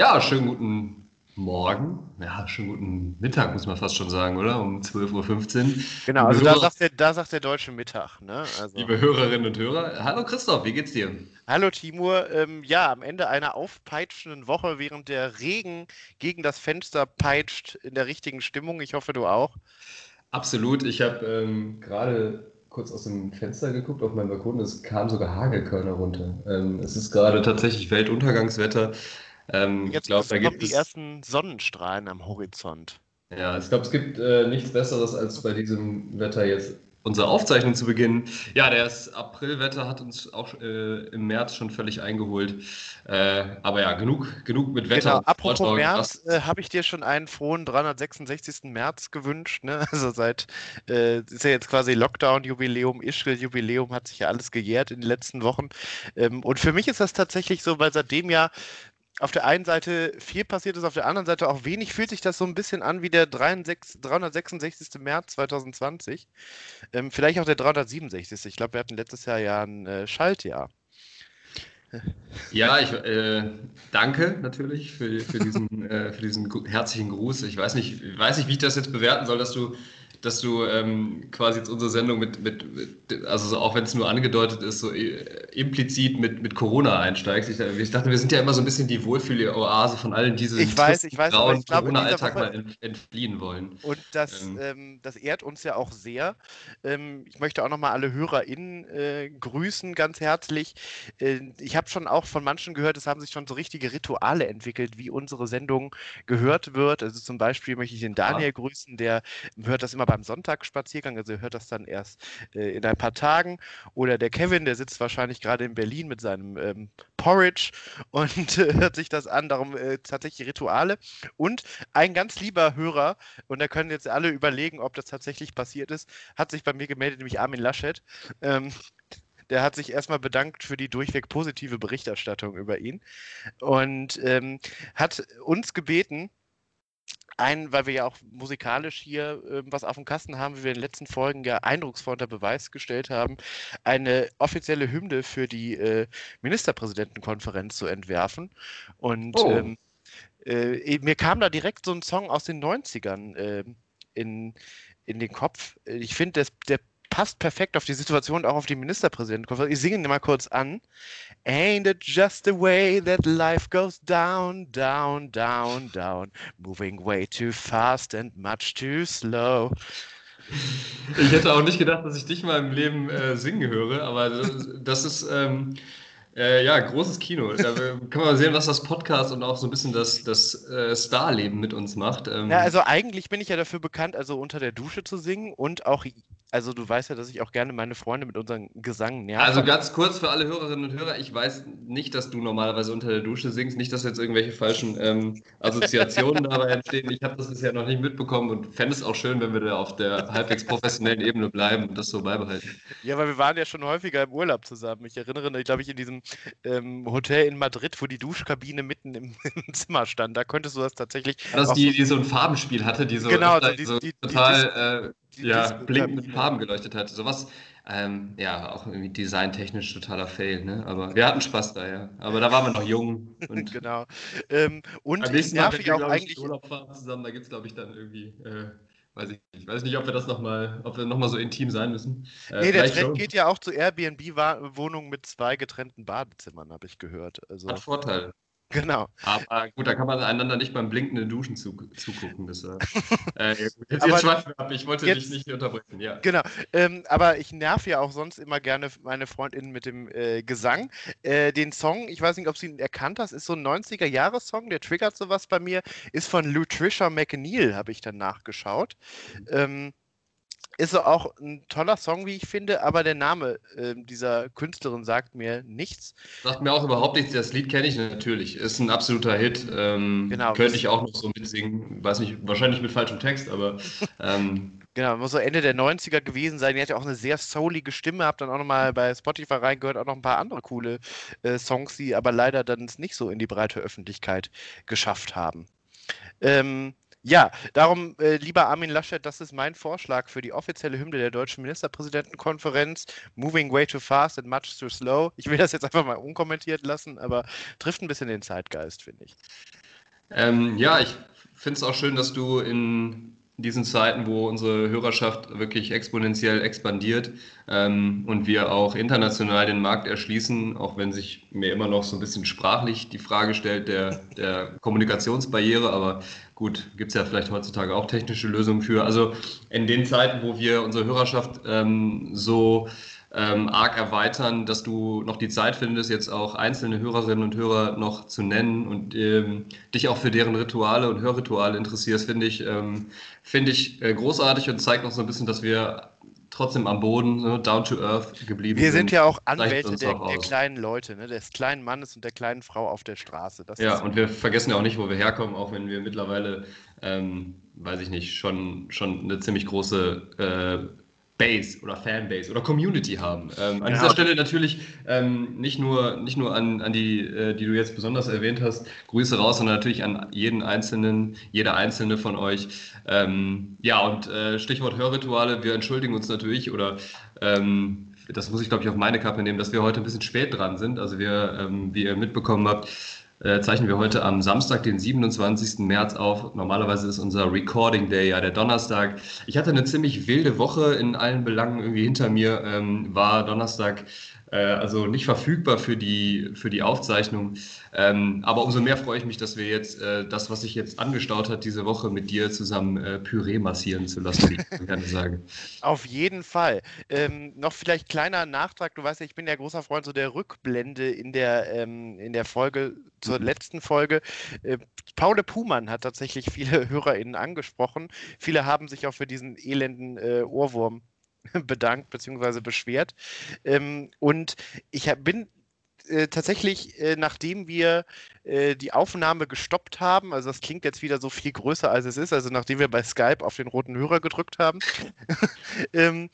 Ja, schönen guten Morgen. Ja, schönen guten Mittag, muss man fast schon sagen, oder? Um 12.15 Uhr. Genau, also da sagt, der, da sagt der deutsche Mittag. Ne? Also. Liebe Hörerinnen und Hörer, hallo Christoph, wie geht's dir? Hallo Timur, ähm, ja, am Ende einer aufpeitschenden Woche, während der Regen gegen das Fenster peitscht, in der richtigen Stimmung. Ich hoffe, du auch. Absolut, ich habe ähm, gerade kurz aus dem Fenster geguckt auf meinen Balkon, es kamen sogar Hagelkörner runter. Ähm, es ist gerade tatsächlich Weltuntergangswetter. Ähm, Jetzt ich glaube, da gibt es die ersten Sonnenstrahlen am Horizont. Ja, ich glaube, es gibt äh, nichts Besseres, als bei diesem Wetter jetzt unsere Aufzeichnung zu beginnen. Ja, das Aprilwetter hat uns auch äh, im März schon völlig eingeholt. Äh, aber ja, genug, genug mit Wetter. Genau, apropos März, äh, habe ich dir schon einen frohen 366. März gewünscht. Ne? Also seit, äh, ist ja jetzt quasi Lockdown-Jubiläum, Ischgl-Jubiläum, hat sich ja alles gejährt in den letzten Wochen. Ähm, und für mich ist das tatsächlich so, weil seitdem ja auf der einen Seite viel passiert ist, auf der anderen Seite auch wenig, fühlt sich das so ein bisschen an wie der 63, 366. März 2020. Ähm, vielleicht auch der 367. Ich glaube, wir hatten letztes Jahr ja ein äh, Schaltjahr. Ja, ich äh, danke natürlich für, für, diesen, äh, für diesen herzlichen Gruß. Ich weiß nicht, weiß nicht, wie ich das jetzt bewerten soll, dass du dass du ähm, quasi jetzt unsere Sendung mit, mit, mit also auch wenn es nur angedeutet ist, so äh, implizit mit, mit Corona einsteigst. Ich, ich, dachte, wir sind ja immer so ein bisschen die Wohlfühl-Oase von allen diesen ich weiß, ich weiß, grauen Corona-Alltag mal entfliehen wollen. Und das, ähm. Ähm, das ehrt uns ja auch sehr. Ähm, ich möchte auch nochmal alle HörerInnen äh, grüßen, ganz herzlich. Äh, ich habe schon auch von manchen gehört, es haben sich schon so richtige Rituale entwickelt, wie unsere Sendung gehört wird. Also zum Beispiel möchte ich den Daniel ja. grüßen, der hört das immer beim Sonntagsspaziergang, also ihr hört das dann erst äh, in ein paar Tagen. Oder der Kevin, der sitzt wahrscheinlich gerade in Berlin mit seinem ähm, Porridge und äh, hört sich das an. Darum äh, tatsächlich Rituale. Und ein ganz lieber Hörer, und da können jetzt alle überlegen, ob das tatsächlich passiert ist, hat sich bei mir gemeldet, nämlich Armin Laschet. Ähm, der hat sich erstmal bedankt für die durchweg positive Berichterstattung über ihn und ähm, hat uns gebeten, ein, weil wir ja auch musikalisch hier äh, was auf dem Kasten haben, wie wir in den letzten Folgen ja eindrucksvoll unter Beweis gestellt haben, eine offizielle Hymne für die äh, Ministerpräsidentenkonferenz zu entwerfen. Und oh. ähm, äh, mir kam da direkt so ein Song aus den 90ern ähm, in, in den Kopf. Ich finde, der passt perfekt auf die Situation, auch auf die Ministerpräsidentenkonferenz. Ich singe ihn mal kurz an. Ain't it just the way that life goes down, down, down, down, moving way too fast and much too slow. Ich hätte auch nicht gedacht, dass ich dich mal im Leben äh, singen höre, aber das ist ähm, äh, ja großes Kino. Da kann man sehen, was das Podcast und auch so ein bisschen das, das äh, Starleben mit uns macht. Ähm, ja, also eigentlich bin ich ja dafür bekannt, also unter der Dusche zu singen und auch also du weißt ja, dass ich auch gerne meine Freunde mit unserem Gesang nerve. Also ganz kurz für alle Hörerinnen und Hörer, ich weiß nicht, dass du normalerweise unter der Dusche singst, nicht, dass jetzt irgendwelche falschen ähm, Assoziationen dabei entstehen. Ich habe das bisher noch nicht mitbekommen und fände es auch schön, wenn wir da auf der halbwegs professionellen Ebene bleiben und das so beibehalten. Ja, weil wir waren ja schon häufiger im Urlaub zusammen. Ich erinnere mich, glaube ich, in diesem ähm, Hotel in Madrid, wo die Duschkabine mitten im, im, Zimmer stand. Da könntest du das tatsächlich. Dass die, die so ein Farbenspiel hatte, die so, genau, so, die, so die, total ja, blinkend mit Farben geleuchtet hat. Sowas, ähm, ja, auch irgendwie designtechnisch totaler Fail, ne? Aber wir hatten Spaß da, ja. Aber da waren wir noch jung. Und genau. Ähm, und wir, auch eigentlich Urlaub fahren zusammen, da gibt es, glaube ich, dann irgendwie, äh, weiß ich nicht, weiß nicht, ob wir das nochmal, ob wir nochmal so intim sein müssen. Äh, nee, der Trend schon. geht ja auch zu Airbnb-Wohnungen mit zwei getrennten Badezimmern, habe ich gehört. Also, Hat Vorteile. Genau. Aber gut, da kann man einander nicht beim blinkenden Duschen zu, zugucken. Das, äh, äh jetzt jetzt ab. Ich wollte jetzt, dich nicht unterbrechen. Ja. Genau. Ähm, aber ich nerv ja auch sonst immer gerne meine Freundinnen mit dem äh, Gesang. Äh, den Song, ich weiß nicht, ob sie ihn erkannt hast, ist so ein 90er-Jahres-Song, der triggert sowas bei mir, ist von Lutricia McNeil, habe ich dann nachgeschaut. Ähm, ist auch ein toller Song, wie ich finde, aber der Name äh, dieser Künstlerin sagt mir nichts. Sagt mir auch überhaupt nichts. Das Lied kenne ich natürlich. Ist ein absoluter Hit. Ähm, genau. Könnte ich auch noch so mitsingen. Weiß nicht, wahrscheinlich mit falschem Text, aber. Ähm, Genau, muss so Ende der 90er gewesen sein. Die hat ja auch eine sehr soulige Stimme, hab dann auch nochmal bei Spotify reingehört, auch noch ein paar andere coole äh, Songs, die aber leider dann nicht so in die breite Öffentlichkeit geschafft haben. Ähm, Ja, darum, äh, lieber Armin Laschet, das ist mein Vorschlag für die offizielle Hymne der deutschen Ministerpräsidentenkonferenz. Moving way too fast and much too slow. Ich will das jetzt einfach mal unkommentiert lassen, aber trifft ein bisschen den Zeitgeist, finde ich. Ähm, ja, ich finde es auch schön, dass du in diesen Zeiten, wo unsere Hörerschaft wirklich exponentiell expandiert ähm, und wir auch international den Markt erschließen, auch wenn sich mir immer noch so ein bisschen sprachlich die Frage stellt der, der Kommunikationsbarriere, aber gut, gibt es ja vielleicht heutzutage auch technische Lösungen für. Also in den Zeiten, wo wir unsere Hörerschaft ähm, so ähm, arg erweitern, dass du noch die Zeit findest, jetzt auch einzelne Hörerinnen und Hörer noch zu nennen und ähm, dich auch für deren Rituale und Hörrituale interessierst, finde ich, ähm, find ich äh, großartig und zeigt noch so ein bisschen, dass wir trotzdem am Boden, ne, down to earth geblieben sind. Wir sind ja auch Anwälte der, der, kleinen Leute, ne, des kleinen Mannes und der kleinen Frau auf der Straße. Das ja, und wir vergessen ja auch nicht, wo wir herkommen, auch wenn wir mittlerweile, ähm, weiß ich nicht, schon, schon eine ziemlich große äh, Base oder Fanbase oder Community haben. Ähm, an ja. dieser Stelle natürlich ähm, nicht nur, nicht nur an, an die, äh, die du jetzt besonders erwähnt hast, Grüße raus, sondern natürlich an jeden einzelnen, jeder einzelne von euch. Ähm, ja, und äh, Stichwort Hörrituale, wir entschuldigen uns natürlich oder ähm, das muss ich glaube ich auf meine Kappe nehmen, dass wir heute ein bisschen spät dran sind. Also wir, ähm, wie ihr mitbekommen habt, äh, zeichnen wir heute am Samstag, den 27. März auf. Normalerweise ist unser Recording Day ja der Donnerstag. Ich hatte eine ziemlich wilde Woche in allen Belangen irgendwie hinter mir. Ähm, war Donnerstag also nicht verfügbar für die, für die Aufzeichnung. Ähm, aber umso mehr freue ich mich, dass wir jetzt äh, das, was sich jetzt angestaut hat, diese Woche mit dir zusammen äh, Püree massieren zu lassen, wie ich gerne sagen. Auf jeden Fall. Ähm, noch vielleicht kleiner Nachtrag. Du weißt ja, ich bin ja großer Freund so der Rückblende in der, ähm, in der Folge zur mhm. letzten Folge. Äh, Paul Puhmann hat tatsächlich viele HörerInnen angesprochen. Viele haben sich auch für diesen elenden äh, Ohrwurm bedankt bzw. beschwert. Ähm, und ich hab, bin äh, tatsächlich, äh, nachdem wir äh, die Aufnahme gestoppt haben, also das klingt jetzt wieder so viel größer als es ist, also nachdem wir bei Skype auf den roten Hörer gedrückt haben, ähm,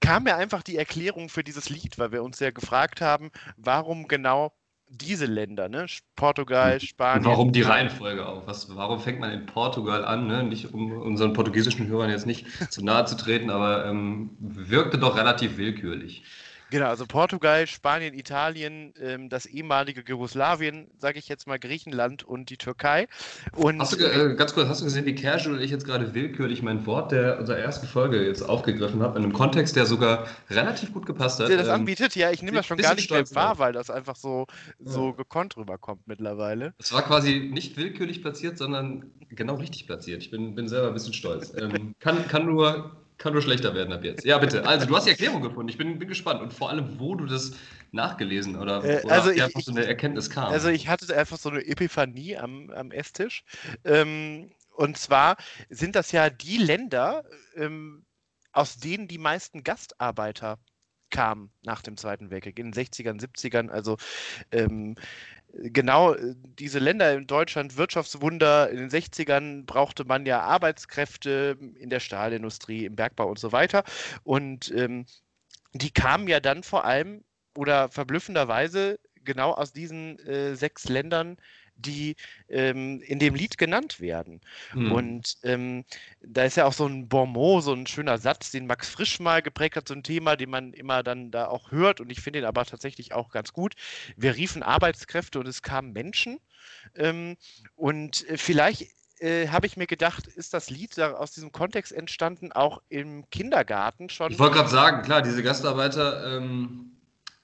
kam mir einfach die Erklärung für dieses Lied, weil wir uns ja gefragt haben, warum genau diese Länder, ne? Portugal, Spanien. Warum die Reihenfolge auch? Was, warum fängt man in Portugal an? Ne? Nicht, um unseren portugiesischen Hörern jetzt nicht zu nahe zu treten, aber ähm, wirkte doch relativ willkürlich. Genau, also Portugal, Spanien, Italien, ähm, das ehemalige Jugoslawien, sage ich jetzt mal Griechenland und die Türkei. Und, hast du, äh, ganz kurz, hast du gesehen, wie casual ich jetzt gerade willkürlich mein Wort der unserer ersten Folge jetzt aufgegriffen habe, in einem Kontext, der sogar relativ gut gepasst hat. Der das ähm, anbietet, ja, ich nehme das schon gar nicht mehr wahr, weil das einfach so, so ja. gekonnt rüberkommt mittlerweile. Es war quasi nicht willkürlich platziert, sondern genau richtig platziert. Ich bin, bin selber ein bisschen stolz. ähm, kann, kann nur kann nur schlechter werden ab jetzt. Ja, bitte. Also, du hast die Erklärung gefunden. Ich bin, bin gespannt. Und vor allem, wo du das nachgelesen oder, äh, oder also ich, einfach so eine Erkenntnis kam. Also, ich hatte einfach so eine Epiphanie am, am Esstisch. Ähm, und zwar sind das ja die Länder, ähm, aus denen die meisten Gastarbeiter kamen nach dem Zweiten Weltkrieg, in den 60ern, 70ern. Also ähm, genau äh, diese Länder in Deutschland, Wirtschaftswunder, in den 60ern brauchte man ja Arbeitskräfte in der Stahlindustrie, im Bergbau und so weiter. Und ähm, die kamen ja dann vor allem oder verblüffenderweise genau aus diesen äh, sechs Ländern, die ähm, in dem Lied genannt werden. Mhm. Und ähm, da ist ja auch so ein Bonmot, so ein schöner Satz, den Max Frisch mal geprägt hat, so ein Thema, den man immer dann da auch hört. Und ich finde ihn aber tatsächlich auch ganz gut. Wir riefen Arbeitskräfte und es kamen Menschen. Ähm, und äh, vielleicht äh, habe ich mir gedacht, ist das Lied aus diesem Kontext entstanden, auch im Kindergarten schon? Ich wollte gerade sagen, klar, diese Gastarbeiter. Ähm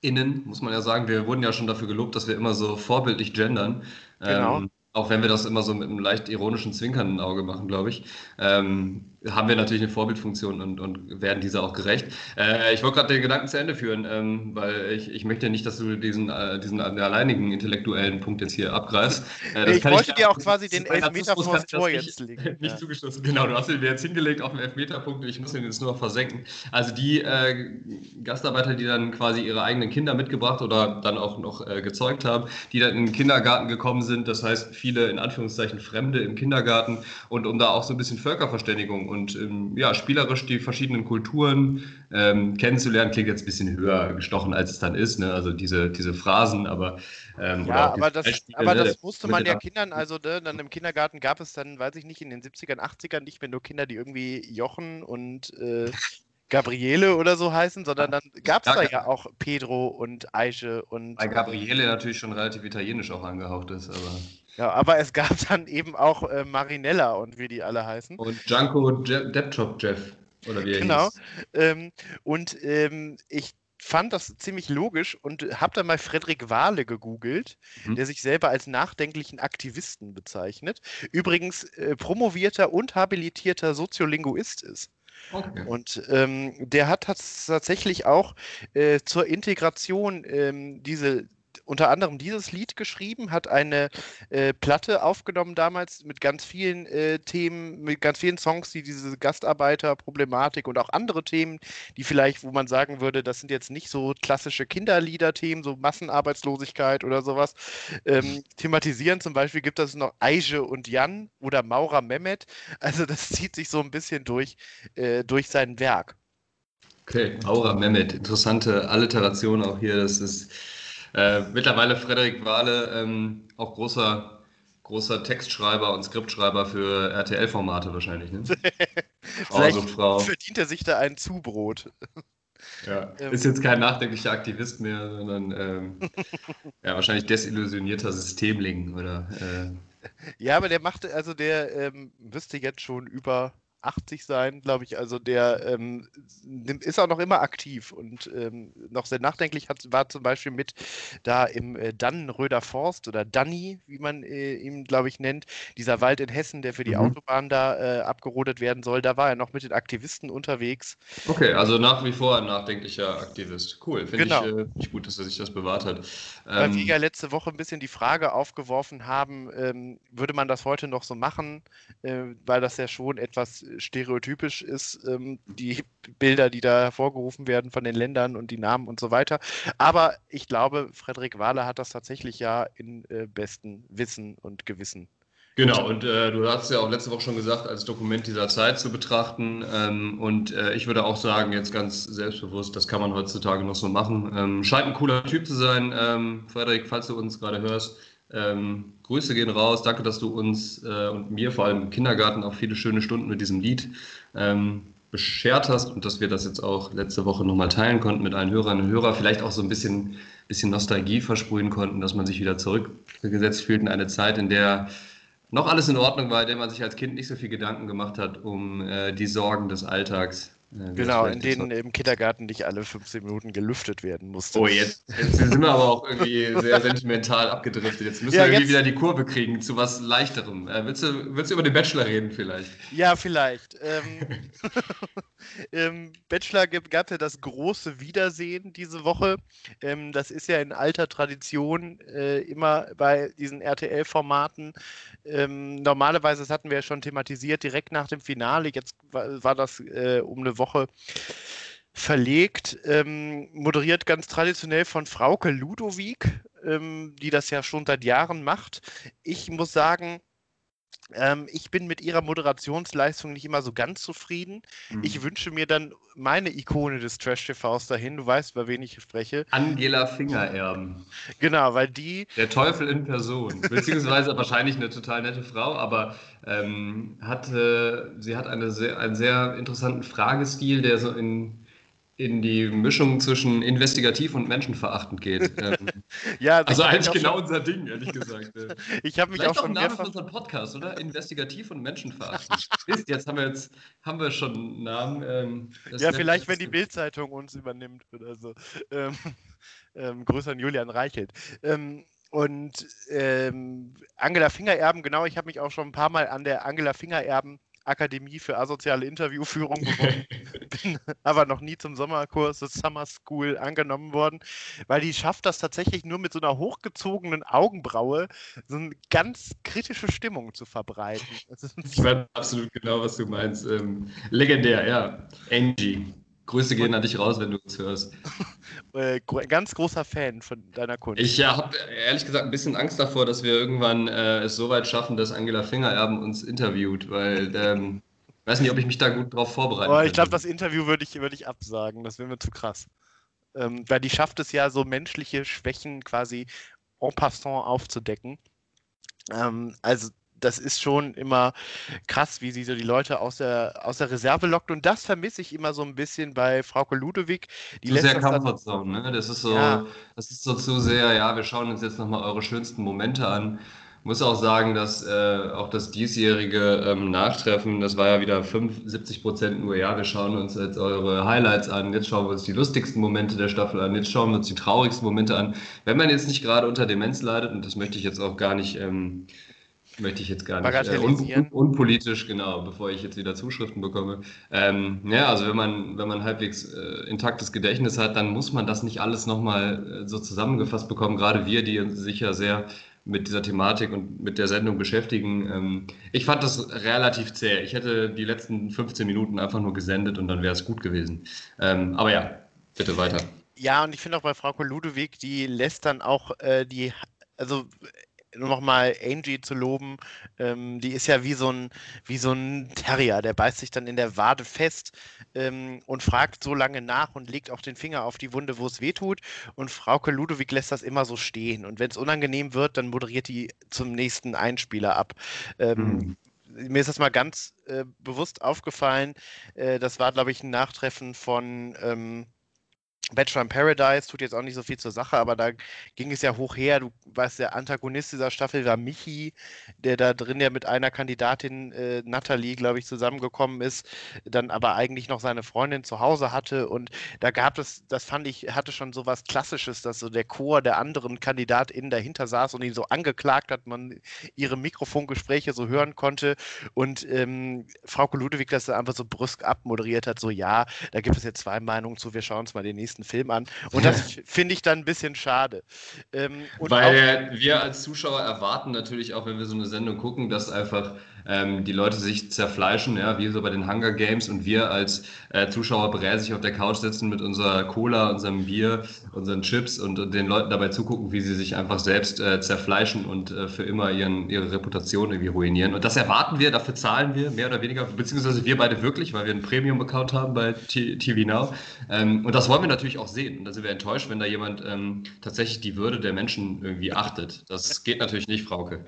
innen, muss man ja sagen. Wir wurden ja schon dafür gelobt, dass wir immer so vorbildlich gendern. Genau. Ähm, auch wenn wir das immer so mit einem leicht ironischen zwinkernden Auge machen, glaube ich, ähm, haben wir natürlich eine Vorbildfunktion und, und werden dieser auch gerecht. Äh, ich wollte gerade den Gedanken zu Ende führen, ähm, weil ich, ich möchte nicht, dass du diesen, äh, diesen alleinigen intellektuellen Punkt jetzt hier abgreifst. Äh, ich wollte dir auch quasi den Elfmeter vor das Tor jetzt legen. Nicht ja. zugeschlossen. Genau, du hast ihn mir jetzt hingelegt auf den Elfmeterpunkt und ich muss ihn jetzt nur noch versenken. Also die äh, Gastarbeiter, die dann quasi ihre eigenen Kinder mitgebracht oder dann auch noch äh, gezeugt haben, die dann in den Kindergarten gekommen sind, das heißt, viele in Anführungszeichen Fremde im Kindergarten und um da auch so ein bisschen Völkerverständigung und ähm, ja, spielerisch die verschiedenen Kulturen ähm, kennenzulernen, klingt jetzt ein bisschen höher gestochen, als es dann ist. Ne? Also diese, diese Phrasen, aber. Ähm, ja, aber das, aber ne? das musste man ja Kindern, also ne, dann im Kindergarten gab es dann, weiß ich nicht, in den 70ern, 80ern nicht mehr nur Kinder, die irgendwie Jochen und äh, Gabriele oder so heißen, sondern dann gab es da ja auch Pedro und Eiche und. Bei Gabriele natürlich schon relativ italienisch auch angehaucht ist, aber. Ja, aber es gab dann eben auch äh, Marinella und wie die alle heißen. Und Janko Deptop Jeff, oder wie er Genau. Ähm, und ähm, ich fand das ziemlich logisch und habe dann mal Frederik Wahle gegoogelt, mhm. der sich selber als nachdenklichen Aktivisten bezeichnet. Übrigens äh, promovierter und habilitierter Soziolinguist ist. Okay. Und ähm, der hat tatsächlich auch äh, zur Integration ähm, diese unter anderem dieses Lied geschrieben, hat eine äh, Platte aufgenommen damals mit ganz vielen äh, Themen, mit ganz vielen Songs, die diese Gastarbeiterproblematik und auch andere Themen, die vielleicht, wo man sagen würde, das sind jetzt nicht so klassische Kinderlieder-Themen, so Massenarbeitslosigkeit oder sowas, ähm, thematisieren. Zum Beispiel gibt es noch Eige und Jan oder Maurer Mehmet. Also das zieht sich so ein bisschen durch, äh, durch sein Werk. Okay, Aura Mehmet, interessante Alliteration auch hier. Das ist äh, mittlerweile Frederik Wahle, ähm, auch großer, großer Textschreiber und Skriptschreiber für RTL-Formate wahrscheinlich. Ne? Vielleicht also Frau. verdient er sich da ein Zubrot. Ja, ähm. ist jetzt kein nachdenklicher Aktivist mehr, sondern ähm, ja, wahrscheinlich desillusionierter Systemling oder. Äh. Ja, aber der machte, also der ähm, müsste jetzt schon über 80 sein, glaube ich. Also der ähm, ist auch noch immer aktiv und ähm, noch sehr nachdenklich. Hat, war zum Beispiel mit da im äh, Dannenröder Forst oder Danny, wie man äh, ihn, glaube ich, nennt. Dieser Wald in Hessen, der für die mhm. Autobahn da äh, abgerodet werden soll. Da war er noch mit den Aktivisten unterwegs. Okay, also nach wie vor ein nachdenklicher Aktivist. Cool, finde genau. ich, äh, gut, dass er sich das bewahrt hat. Weil wir ähm, ja letzte Woche ein bisschen die Frage aufgeworfen haben, ähm, würde man das heute noch so machen, äh, weil das ja schon etwas stereotypisch ist, ähm, die Bilder, die da hervorgerufen werden von den Ländern und die Namen und so weiter. Aber ich glaube, Frederik Wahler hat das tatsächlich ja in äh, bestem Wissen und Gewissen Genau, und äh, du hast ja auch letzte Woche schon gesagt, als Dokument dieser Zeit zu betrachten. Ähm, und äh, ich würde auch sagen, jetzt ganz selbstbewusst, das kann man heutzutage noch so machen. Ähm, scheint ein cooler Typ zu sein. Ähm, Frederik, falls du uns gerade hörst, ähm, Grüße gehen raus. Danke, dass du uns äh, und mir vor allem im Kindergarten auch viele schöne Stunden mit diesem Lied ähm, beschert hast und dass wir das jetzt auch letzte Woche nochmal teilen konnten mit allen Hörerinnen und Hörern. Vielleicht auch so ein bisschen, bisschen Nostalgie versprühen konnten, dass man sich wieder zurückgesetzt fühlt in eine Zeit, in der noch alles in Ordnung war, in der man sich als Kind nicht so viel Gedanken gemacht hat um äh, die Sorgen des Alltags. Genau, in denen im Kindergarten nicht alle 15 Minuten gelüftet werden musste. Oh, jetzt, jetzt sind wir aber auch irgendwie sehr sentimental abgedriftet. Jetzt müssen ja, wir irgendwie jetzt... wieder die Kurve kriegen zu was Leichterem. Äh, willst, du, willst du über den Bachelor reden vielleicht? Ja, vielleicht. Ähm, Im Bachelor gab es ja das große Wiedersehen diese Woche. Ähm, das ist ja in alter Tradition äh, immer bei diesen RTL-Formaten. Ähm, normalerweise, das hatten wir ja schon thematisiert, direkt nach dem Finale. Jetzt war, war das äh, um eine Woche verlegt, ähm, moderiert ganz traditionell von Frauke Ludovic, ähm, die das ja schon seit Jahren macht. Ich muss sagen, ähm, ich bin mit ihrer Moderationsleistung nicht immer so ganz zufrieden. Mhm. Ich wünsche mir dann meine Ikone des Trash-TVs dahin. Du weißt, über wen ich spreche. Angela Fingererben. Genau, weil die. Der Teufel in Person. Beziehungsweise wahrscheinlich eine total nette Frau, aber ähm, hat, äh, sie hat eine sehr, einen sehr interessanten Fragestil, der so in in die Mischung zwischen investigativ und menschenverachtend geht. Ähm, ja, also eigentlich genau unser Ding, ehrlich gesagt. ich habe mich Vielleicht auch schon Name für unseren Podcast, oder? Investigativ und menschenverachtend. Ist, jetzt haben wir jetzt haben wir schon einen Namen. Ähm, ja, vielleicht wenn die Bildzeitung uns übernimmt oder so. Ähm, ähm, größer an Julian Reichelt. Ähm, und ähm, Angela Fingererben, genau, ich habe mich auch schon ein paar Mal an der Angela Fingererben Akademie für asoziale Interviewführung beworben, bin aber noch nie zum Sommerkurs des Summer School angenommen worden, weil die schafft das tatsächlich nur mit so einer hochgezogenen Augenbraue, so eine ganz kritische Stimmung zu verbreiten. Ich weiß absolut genau, was du meinst. Ähm, legendär, ja. Angie. Grüße gehen an dich raus, wenn du es hörst. äh, ganz großer Fan von deiner Kunst. Ich ja, habe ehrlich gesagt ein bisschen Angst davor, dass wir irgendwann äh, es so weit schaffen, dass Angela Fingererben uns interviewt, weil ähm, ich weiß nicht, ob ich mich da gut drauf vorbereite. Oh, ich glaube, das Interview würde ich, würd ich absagen. Das wäre mir zu krass. Ähm, weil die schafft es ja, so menschliche Schwächen quasi en passant aufzudecken. Ähm, also das ist schon immer krass, wie sie so die Leute aus der, aus der Reserve lockt. Und das vermisse ich immer so ein bisschen bei Frauke Ludewig. Die zu sehr Comfortzone, ne? Das ist so, ja. das ist so zu sehr, ja, wir schauen uns jetzt nochmal eure schönsten Momente an. Ich muss auch sagen, dass äh, auch das diesjährige ähm, Nachtreffen, das war ja wieder 75 Prozent nur, ja, wir schauen uns jetzt eure Highlights an, jetzt schauen wir uns die lustigsten Momente der Staffel an, jetzt schauen wir uns die traurigsten Momente an. Wenn man jetzt nicht gerade unter Demenz leidet, und das möchte ich jetzt auch gar nicht ähm, möchte ich jetzt gar nicht. Äh, un, un, unpolitisch, genau, bevor ich jetzt wieder Zuschriften bekomme. Ähm, ja, also wenn man, wenn man halbwegs äh, intaktes Gedächtnis hat, dann muss man das nicht alles nochmal äh, so zusammengefasst bekommen. Gerade wir, die sich ja sehr mit dieser Thematik und mit der Sendung beschäftigen. Ähm, ich fand das relativ zäh. Ich hätte die letzten 15 Minuten einfach nur gesendet und dann wäre es gut gewesen. Ähm, aber ja, bitte weiter. Ja, und ich finde auch bei Frau Ludewig, die lässt dann auch äh, die, also nochmal Angie zu loben, ähm, die ist ja wie so, ein, wie so ein Terrier, der beißt sich dann in der Wade fest ähm, und fragt so lange nach und legt auch den Finger auf die Wunde, wo es weh tut. Und Frauke Ludwig lässt das immer so stehen. Und wenn es unangenehm wird, dann moderiert die zum nächsten Einspieler ab. Ähm, mhm mir ist das mal ganz äh, bewusst aufgefallen. Äh, das war, glaube ich, ein Nachtreffen von ähm, Bachelor in Paradise tut jetzt auch nicht so viel zur Sache, aber da ging es ja hoch her. Du weißt, der Antagonist dieser Staffel war Michi, der da drin ja mit einer Kandidatin, äh, Natalie, glaube ich, zusammengekommen ist, dann aber eigentlich noch seine Freundin zu Hause hatte. Und da gab es, das fand ich, hatte schon so was Klassisches, dass so der Chor der anderen KandidatInnen dahinter saß und ihn so angeklagt hat, man ihre Mikrofongespräche so hören konnte. Und ähm, Frau Ludewig das einfach so brüsk abmoderiert hat, so ja, da gibt es jetzt zwei Meinungen zu, wir schauen uns mal den nächsten nächsten Film an. Und das finde ich dann ein bisschen schade. Ähm, Weil wir als Zuschauer erwarten natürlich auch, wenn wir so eine Sendung gucken, dass einfach ähm, die Leute sich zerfleischen, ja, wie so bei den Hunger Games und wir als äh, Zuschauer bräsig auf der Couch sitzen mit unserer Cola, unserem Bier, unseren Chips und, den Leuten dabei zugucken, wie sie sich einfach selbst äh, zerfleischen und äh, für immer ihren, ihre Reputation irgendwie ruinieren. Und das erwarten wir, dafür zahlen wir mehr oder weniger, beziehungsweise wir beide wirklich, weil wir einen Premium-Account haben bei T TV Now. Ähm, und das wollen wir natürlich auch sehen. Und da sind wir enttäuscht, wenn da jemand ähm, tatsächlich die Würde der Menschen irgendwie achtet. Das geht natürlich nicht, Frauke.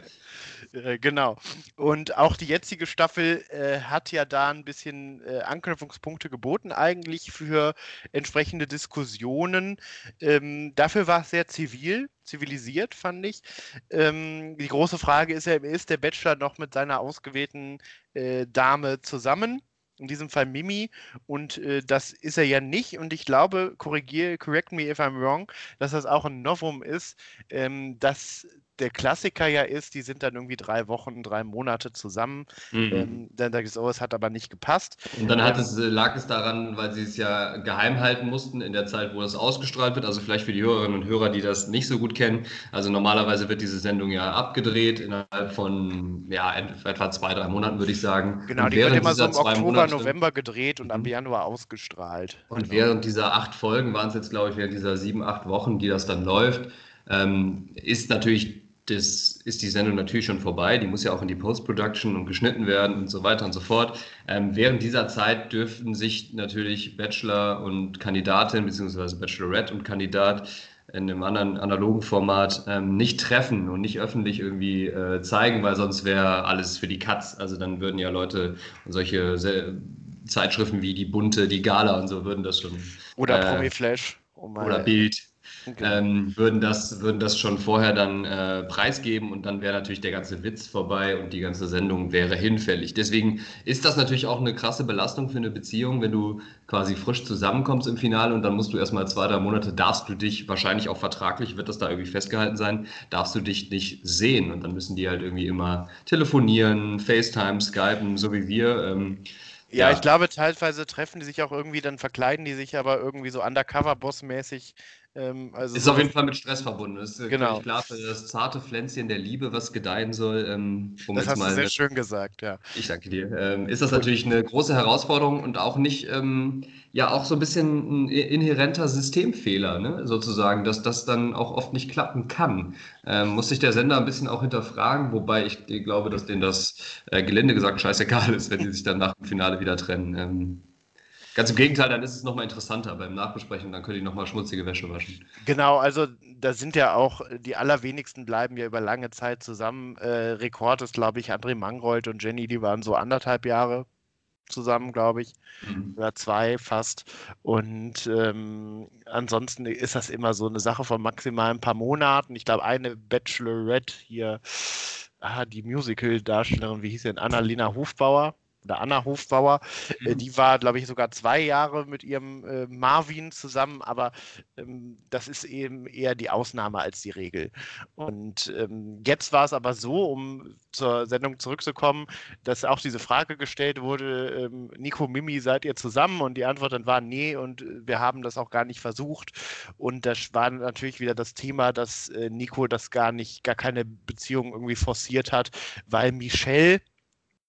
Äh, genau. Und auch die jetzige Staffel äh, hat ja da ein bisschen äh, Anknüpfungspunkte geboten, eigentlich für entsprechende Diskussionen. Ähm, dafür war es sehr zivil, zivilisiert, fand ich. Ähm, die große Frage ist ja, ist der Bachelor noch mit seiner ausgewählten äh, Dame zusammen? in diesem Fall Mimi und äh, das ist er ja nicht und ich glaube, korrigiere, correct me if I'm wrong, dass das auch ein Novum ist, ähm, dass der Klassiker ja ist, die sind dann irgendwie drei Wochen, drei Monate zusammen. Mhm. Ähm, dann sage ich so, es hat aber nicht gepasst. Und dann ähm, es, äh, lag es daran, weil sie es ja geheim halten mussten in der Zeit, wo es ausgestrahlt wird. Also vielleicht für die Hörerinnen und Hörer, die das nicht so gut kennen. Also normalerweise wird diese Sendung ja abgedreht innerhalb von ja, etwa zwei, drei Monaten, würde ich sagen. Genau, die wird immer so im Oktober, Monate, November gedreht und mhm. am Januar ausgestrahlt. Und genau. während dieser acht Folgen waren es jetzt, glaube ich, während dieser sieben, acht Wochen, die das dann läuft, ähm, ist natürlich das ist die Sendung natürlich schon vorbei. Die muss ja auch in die Post-Production und geschnitten werden und so weiter und so fort. Ähm, während dieser Zeit dürften sich natürlich Bachelor und Kandidatin beziehungsweise Bachelorette und Kandidat in einem anderen analogen Format ähm, nicht treffen und nicht öffentlich irgendwie äh, zeigen, weil sonst wäre alles für die Katz. Also dann würden ja Leute und solche Zeitschriften wie die Bunte, die Gala und so würden das schon. Oder äh, Promi Flash. Um oder Bild okay. ähm, würden, das, würden das schon vorher dann äh, preisgeben und dann wäre natürlich der ganze Witz vorbei und die ganze Sendung wäre hinfällig. Deswegen ist das natürlich auch eine krasse Belastung für eine Beziehung, wenn du quasi frisch zusammenkommst im Finale und dann musst du erstmal zwei, drei Monate, darfst du dich, wahrscheinlich auch vertraglich wird das da irgendwie festgehalten sein, darfst du dich nicht sehen und dann müssen die halt irgendwie immer telefonieren, FaceTime, Skypen, so wie wir. Ähm, ja, ja, ich glaube, teilweise treffen die sich auch irgendwie, dann verkleiden die sich aber irgendwie so Undercover-Boss-mäßig Ähm, also ist auf jeden Fall mit Stress verbunden. Das ist genau. klar für das zarte Pflänzchen der Liebe, was gedeihen soll. Ähm, um das hast mal, du sehr schön gesagt, ja. Ich danke dir. Ähm, ist das natürlich eine große Herausforderung und auch nicht, ähm, ja, auch so ein bisschen ein inhärenter Systemfehler, ne? sozusagen, dass das dann auch oft nicht klappen kann. Ähm, muss sich der Sender ein bisschen auch hinterfragen, wobei ich glaube, dass denen das äh, Gelände gesagt scheißegal ist, wenn die sich dann nach dem Finale wieder trennen. Ganz im Gegenteil, dann ist es nochmal interessanter beim Nachbesprechen, dann könnt ihr nochmal schmutzige Wäsche waschen. Genau, also da sind ja auch, die allerwenigsten bleiben ja über lange Zeit zusammen. Äh, Rekord ist, glaube ich, André Mangold und Jenny, die waren so anderthalb Jahre zusammen, glaube ich. Mhm. Oder zwei fast. Und ähm, ansonsten ist das immer so eine Sache von maximal ein paar Monaten. Ich glaube, eine Bachelorette hier, ah, die Musical-Darstellerin, wie hieß sie denn? Annalena Hofbauer oder Anna Hofbauer, äh, mhm. die war, glaube ich, sogar zwei Jahre mit ihrem äh, Marvin zusammen, aber ähm, das ist eben eher die Ausnahme als die Regel. Und ähm, jetzt war es aber so, um zur Sendung zurückzukommen, dass auch diese Frage gestellt wurde, ähm, Nico, Mimi, seid ihr zusammen? Und die Antwort dann war, nee, und wir haben das auch gar nicht versucht. Und das war natürlich wieder das Thema, dass äh, Nico das gar nicht, gar keine Beziehung irgendwie forciert hat, weil Michelle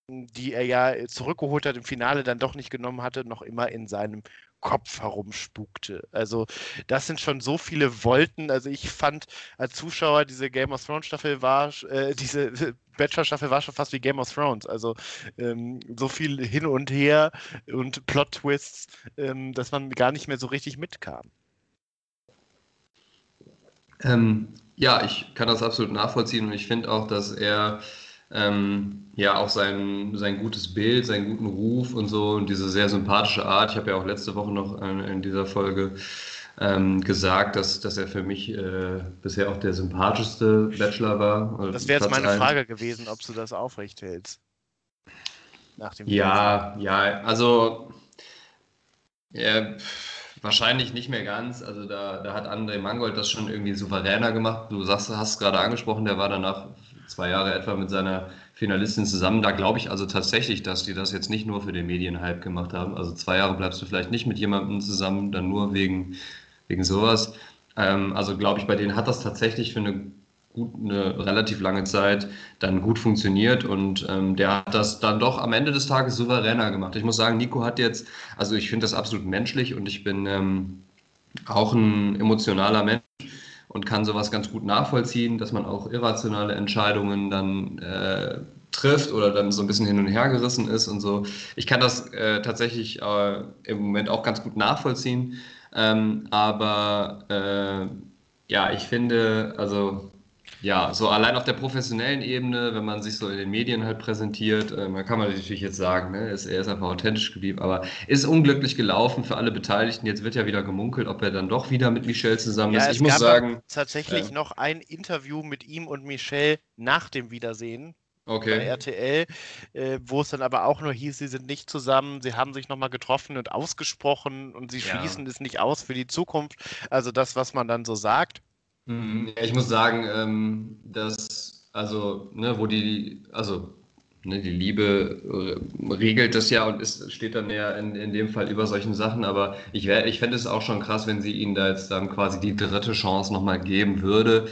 die er ja zurückgeholt hat im Finale, dann doch nicht genommen hatte, noch immer in seinem Kopf herumspukte. Also das sind schon so viele Wolken. Also ich fand als Zuschauer diese Game of Thrones Staffel war, äh, diese Bachelor Staffel war schon fast wie Game of Thrones. Also ähm, so viel hin und her und Plot Twists, ähm, dass man gar nicht mehr so richtig mitkam. Ähm, ja, ich kann das absolut nachvollziehen und ich finde auch, dass er ähm, ja auch sein, sein gutes Bild, seinen guten Ruf und so und diese sehr sympathische Art. Ich habe ja auch letzte Woche noch in, in dieser Folge ähm, gesagt, dass, dass er für mich äh, bisher auch der sympathischste Bachelor war. Das wäre jetzt meine Frage gewesen, ob du das aufrecht hältst. Nach dem ja, ja, also ja, wahrscheinlich nicht mehr ganz. Also da, da hat André Mangold das schon irgendwie souveräner gemacht. Du sagst, hast es gerade angesprochen, der war danach zwei Jahre etwa mit seiner Finalistin zusammen. Da glaube ich also tatsächlich, dass die das jetzt nicht nur für den Medienhype gemacht haben. Also zwei Jahre bleibst du vielleicht nicht mit jemandem zusammen, dann nur wegen, wegen sowas. Ähm, also glaube ich, bei denen hat das tatsächlich für eine gut eine relativ lange Zeit dann gut funktioniert und ähm, der hat das dann doch am Ende des Tages souveräner gemacht. Ich muss sagen, Nico hat jetzt, also ich finde das absolut menschlich und ich bin ähm, auch ein emotionaler Mensch und kann sowas ganz gut nachvollziehen, dass man auch irrationale Entscheidungen dann äh, trifft oder dann so ein bisschen hin und her gerissen ist und so. Ich kann das äh, tatsächlich äh, im Moment auch ganz gut nachvollziehen, ähm, aber äh, ja, ich finde, also ja, so allein auf der professionellen Ebene, wenn man sich so in den Medien halt präsentiert, äh, man kann man natürlich jetzt sagen, ne, ist, er ist einfach authentisch geblieben, aber ist unglücklich gelaufen für alle Beteiligten. Jetzt wird ja wieder gemunkelt, ob er dann doch wieder mit Michelle zusammen ja, ist. Ich muss sagen. Tatsächlich äh, noch ein Interview mit ihm und Michelle nach dem Wiedersehen. Okay. Bei RTL, äh, wo es dann aber auch nur hieß, sie sind nicht zusammen, sie haben sich nochmal getroffen und ausgesprochen und sie ja. schließen es nicht aus für die Zukunft. Also das, was man dann so sagt. Mhm. Ich muss sagen, ähm, dass, also, ne, wo die, also, ne, die Liebe äh, regelt das ja und ist, steht dann ja in, in dem Fall über solchen Sachen, aber ich, ich fände es auch schon krass, wenn sie ihnen da jetzt dann quasi die dritte Chance nochmal geben würde.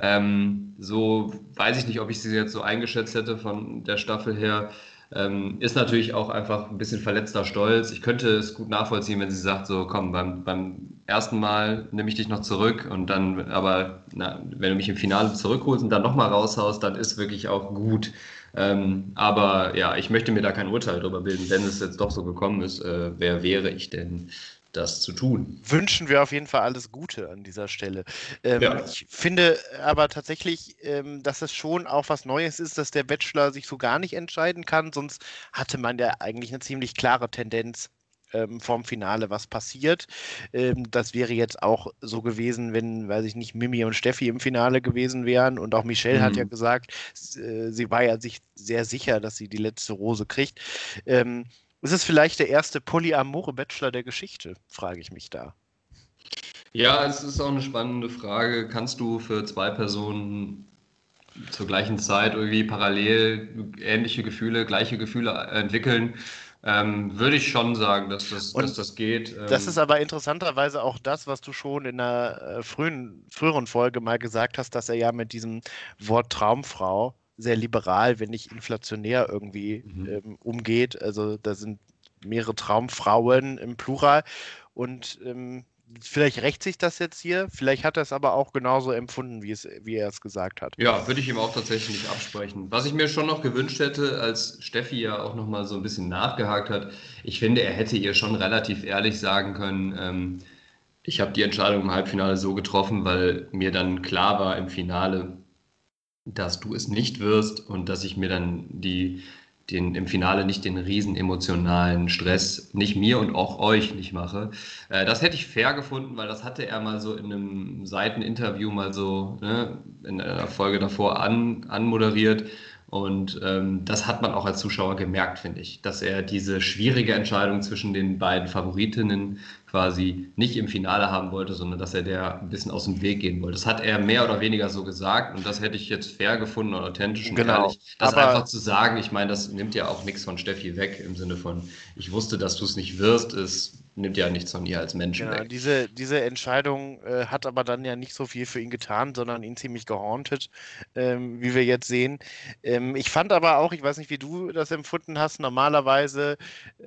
Ähm, so weiß ich nicht, ob ich sie jetzt so eingeschätzt hätte von der Staffel her. Ähm, ist natürlich auch einfach ein bisschen verletzter Stolz. Ich könnte es gut nachvollziehen, wenn sie sagt, so komm, beim, beim ersten Mal nehme ich dich noch zurück und dann, aber na, wenn du mich im Finale zurückholst und dann nochmal raushaust, dann ist wirklich auch gut. Ähm, aber ja, ich möchte mir da kein Urteil darüber bilden, wenn es jetzt doch so gekommen ist, äh, wer wäre ich denn? Das zu tun. Wünschen wir auf jeden Fall alles Gute an dieser Stelle. Ähm, ja. Ich finde aber tatsächlich, ähm, dass es schon auch was Neues ist, dass der Bachelor sich so gar nicht entscheiden kann. Sonst hatte man ja eigentlich eine ziemlich klare Tendenz ähm, vorm Finale, was passiert. Ähm, das wäre jetzt auch so gewesen, wenn, weiß ich nicht, Mimi und Steffi im Finale gewesen wären. Und auch Michelle mhm. hat ja gesagt, äh, sie war ja sich sehr sicher, dass sie die letzte Rose kriegt. Ist es vielleicht der erste polyamore Bachelor der Geschichte, frage ich mich da. Ja, es ist auch eine spannende Frage. Kannst du für zwei Personen zur gleichen Zeit irgendwie parallel ähnliche Gefühle, gleiche Gefühle entwickeln? ähm, würde ich schon sagen, dass das, dass das geht. Ähm, das ist aber interessanterweise auch das, was du schon in einer äh, frühen, früheren Folge mal gesagt hast, dass er ja mit diesem Wort Traumfrau sehr liberal, wenn nicht inflationär irgendwie mhm. ähm, umgeht. Also da sind mehrere Traumfrauen im Plural. Und ähm, vielleicht rächt sich das jetzt hier, vielleicht hat er es aber auch genauso empfunden, wie, es, wie er es gesagt hat. Ja, würde ich ihm auch tatsächlich nicht absprechen. Was ich mir schon noch gewünscht hätte, als Steffi ja auch noch mal so ein bisschen nachgehakt hat, ich finde, er hätte ihr schon relativ ehrlich sagen können, ähm, ich habe die Entscheidung im Halbfinale so getroffen, weil mir dann klar war im Finale, dass du es nicht wirst und dass ich mir dann die den, im Finale nicht den riesen emotionalen Stress, nicht mir und auch euch nicht mache. Äh, das hätte ich fair gefunden, weil das hatte er mal so in einem Seiteninterview mal so ne, in einer Folge davor an, anmoderiert. Und ähm, das hat man auch als Zuschauer gemerkt, finde ich, dass er diese schwierige Entscheidung zwischen den beiden Favoritinnen quasi nicht im Finale haben wollte, sondern dass er der ein bisschen aus dem Weg gehen wollte. Das hat er mehr oder weniger so gesagt und das hätte ich jetzt fair gefunden und authentisch und genau. ehrlich. Das Aber einfach zu sagen, ich meine, das nimmt ja auch nichts von Steffi weg im Sinne von, ich wusste, dass du es nicht wirst, ist nimmt ja nichts von ihr als Menschen genau, weg. Diese, diese Entscheidung äh, hat aber dann ja nicht so viel für ihn getan, sondern ihn ziemlich gehauntet, ähm, wie wir jetzt sehen. Ähm, ich fand aber auch, ich weiß nicht, wie du das empfunden hast, normalerweise,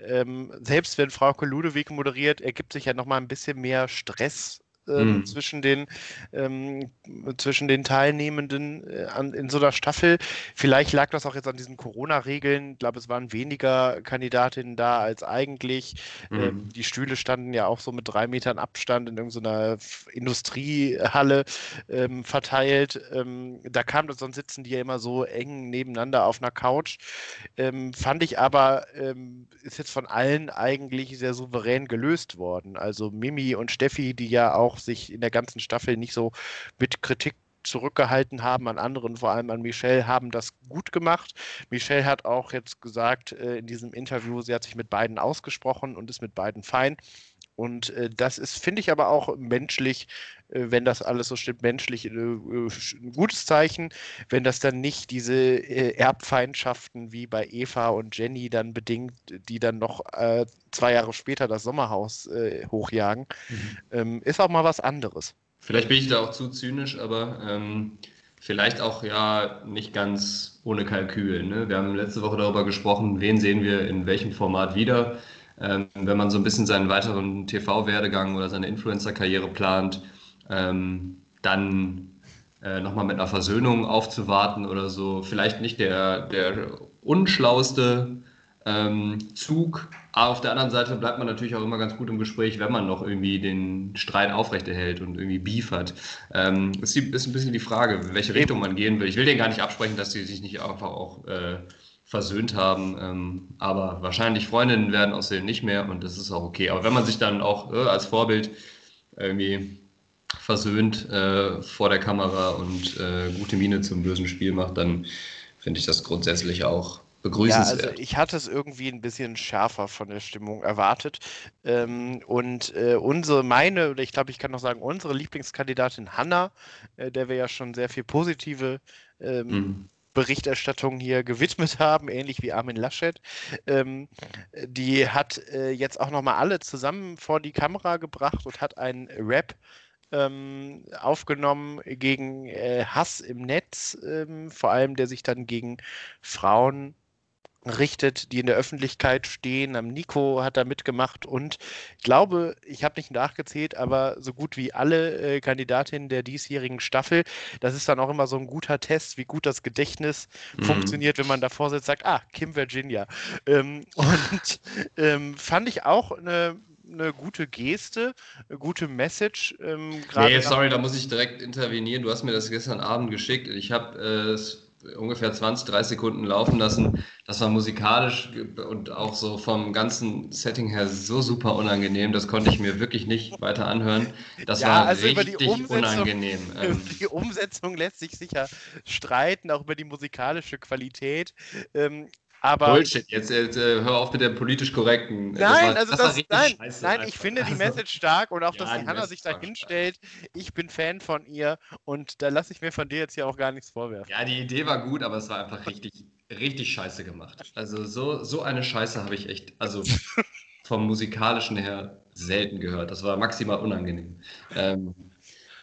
ähm, selbst wenn Frau Ludewig moderiert, ergibt sich ja nochmal ein bisschen mehr Stress ähm, mhm. zwischen, den, ähm, zwischen den Teilnehmenden äh, an, in so einer Staffel. Vielleicht lag das auch jetzt an diesen Corona-Regeln. Ich glaube, es waren weniger Kandidatinnen da als eigentlich. Ähm, mhm. Ähm, die Stühle standen ja auch so mit drei Metern Abstand in irgendeiner Industriehalle ähm, verteilt. Ähm, da kam das, sonst sitzen die ja immer so eng nebeneinander auf einer Couch. fand ich aber, ist jetzt von allen eigentlich sehr souverän gelöst worden. Also Mimi und Steffi, die ja auch auch sich in der ganzen Staffel nicht so mit Kritik zurückgehalten haben an anderen, vor allem an Michelle, haben das gut gemacht. Michelle hat auch jetzt gesagt äh, in diesem Interview, sie hat sich mit beiden ausgesprochen und ist mit beiden fein. Und äh, das ist, finde ich aber auch menschlich, äh, wenn das alles so stimmt, menschlich äh, äh ein gutes Zeichen, wenn das dann nicht diese äh, Erbfeindschaften wie bei Eva und Jenny dann bedingt, die dann noch äh, zwei Jahre später das Sommerhaus hochjagen, mhm. ähm, ist auch mal was anderes. Vielleicht bin ich da auch zu zynisch, aber ähm, vielleicht auch ja nicht ganz ohne Kalkül. Ne? Wir haben letzte Woche darüber gesprochen, wen sehen wir in welchem Format wieder ähm, wenn man so ein bisschen seinen weiteren TV-Werdegang oder seine Influencer-Karriere plant, ähm, dann äh, nochmal mit einer Versöhnung aufzuwarten oder so. Vielleicht nicht der, der unschlauste ähm, Zug, aber auf der anderen Seite bleibt man natürlich auch immer ganz gut im Gespräch, wenn man noch irgendwie den Streit aufrechterhält und irgendwie Beef hat. Ähm, ist, ist ein bisschen die Frage, in welche Richtung man gehen will. Ich will denen gar nicht absprechen, dass sie sich nicht einfach auch äh, versöhnt haben. Ähm, aber wahrscheinlich Freundinnen werden aussehen nicht mehr und das ist auch okay. Aber wenn man sich dann auch äh, als Vorbild irgendwie versöhnt äh, vor der Kamera und äh, gute Miene zum bösen Spiel macht, dann finde ich das grundsätzlich auch begrüßenswert. Ja, also ich hatte es irgendwie ein bisschen schärfer von der Stimmung erwartet. Ähm, und äh, unsere, meine, oder ich glaube, ich kann noch sagen, unsere Lieblingskandidatin Hanna, äh, der wir ja schon sehr viel positive ähm, mhm. Berichterstattung hier gewidmet haben, ähnlich wie Armin Laschet. Ähm, die hat äh, jetzt auch nochmal alle zusammen vor die Kamera gebracht und hat einen Rap ähm, aufgenommen gegen äh, Hass im Netz, ähm, vor allem der sich dann gegen Frauen richtet, die in der Öffentlichkeit stehen. Am Nico hat da mitgemacht und ich glaube, ich habe nicht nachgezählt, aber so gut wie alle äh, Kandidatinnen der diesjährigen Staffel, das ist dann auch immer so ein guter Test, wie gut das Gedächtnis mhm. funktioniert, wenn man davor sitzt, sagt, ah, Kim Virginia. Ähm, und ähm, fand ich auch eine eine gute Geste, eine gute Message. Ähm, nee, sorry, da muss ich direkt intervenieren. Du hast mir das gestern Abend geschickt. Ich habe äh, es ungefähr 20, 30 Sekunden laufen lassen. Das war musikalisch und auch so vom ganzen Setting her so super unangenehm. Das konnte ich mir wirklich nicht weiter anhören. Das ja, war also richtig unangenehm. Ähm. die Umsetzung lässt sich sicher streiten, auch über die musikalische Qualität. Ähm, aber Bullshit, jetzt, jetzt äh, hör auf mit der politisch korrekten. Nein, das war, also das, das nein, nein ich finde die also, Message stark und auch, ja, dass die, Hanna sich da hinstellt. Ich bin Fan von ihr und da lasse ich mir von dir jetzt hier auch gar nichts vorwerfen. Ja, die Idee war gut, aber es war einfach richtig richtig scheiße gemacht. Also so, so eine Scheiße habe ich echt, also vom musikalischen her selten gehört. Das war maximal unangenehm. Ähm,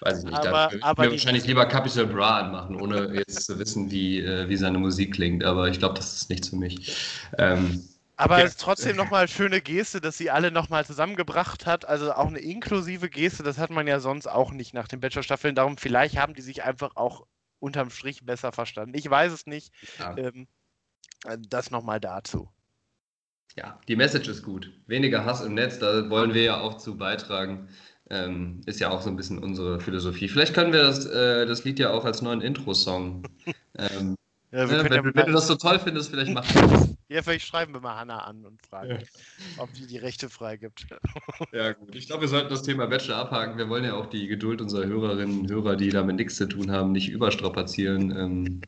weiß ich nicht. Aber, da aber mir wahrscheinlich lieber Capital Bra anmachen, ohne jetzt zu wissen, wie, äh, wie seine Musik klingt. Aber ich glaube, das ist nichts für mich. Ähm, aber ja. es ist trotzdem nochmal schöne Geste, dass sie alle nochmal zusammengebracht hat. Also auch eine inklusive Geste, das hat man ja sonst auch nicht nach den Bachelor-Staffeln. Darum, vielleicht haben die sich einfach auch unterm Strich besser verstanden. Ich weiß es nicht. Ja. Ähm, das nochmal dazu. Ja, die Message ist gut. Weniger Hass im Netz, da wollen wir ja auch zu beitragen. Ähm, ist ja auch so ein bisschen unsere Philosophie. Vielleicht können wir das, äh, das Lied ja auch als neuen Intro-Song ähm, ja, ne, wenn, ja wenn, du das so toll findest, vielleicht machen wir das. Ja, vielleicht schreiben wir mal Hanna an und fragen, ja. ob die die Rechte freigibt. Ja, gut. Ich glaube, wir sollten das Thema Bachelor abhaken. Wir wollen ja auch die Geduld unserer Hörerinnen und Hörer, die damit nichts zu tun haben, nicht überstrapazieren. Ähm,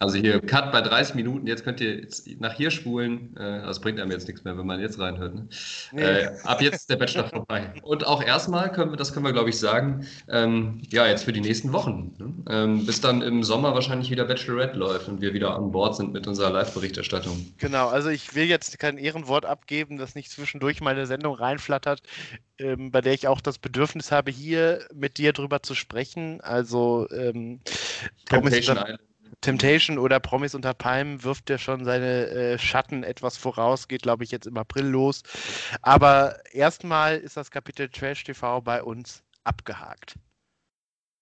also hier Cut bei 30 Minuten, jetzt könnt ihr jetzt nach hier spulen. Äh, das bringt einem jetzt nichts mehr, wenn man jetzt reinhört. Ne? Nee. Äh, ab jetzt ist der Bachelor vorbei. Und auch erstmal können wir, das können wir glaube ich sagen, ähm, ja, jetzt für die nächsten Wochen. Ne? Ähm, bis dann im Sommer wahrscheinlich wieder Bachelorette läuft und wir wieder an Bord sind mit unserer Live-Berichterstattung. Genau, also ich will jetzt kein Ehrenwort abgeben, dass nicht zwischendurch meine Sendung reinflattert, ähm, bei der ich auch das Bedürfnis habe, hier mit dir drüber zu sprechen. Also ähm, Temptation Island. Temptation oder Promis unter Palmen wirft ja schon seine äh, Schatten etwas voraus, geht glaube ich jetzt im April los. Aber erstmal ist das Kapitel Trash TV bei uns abgehakt.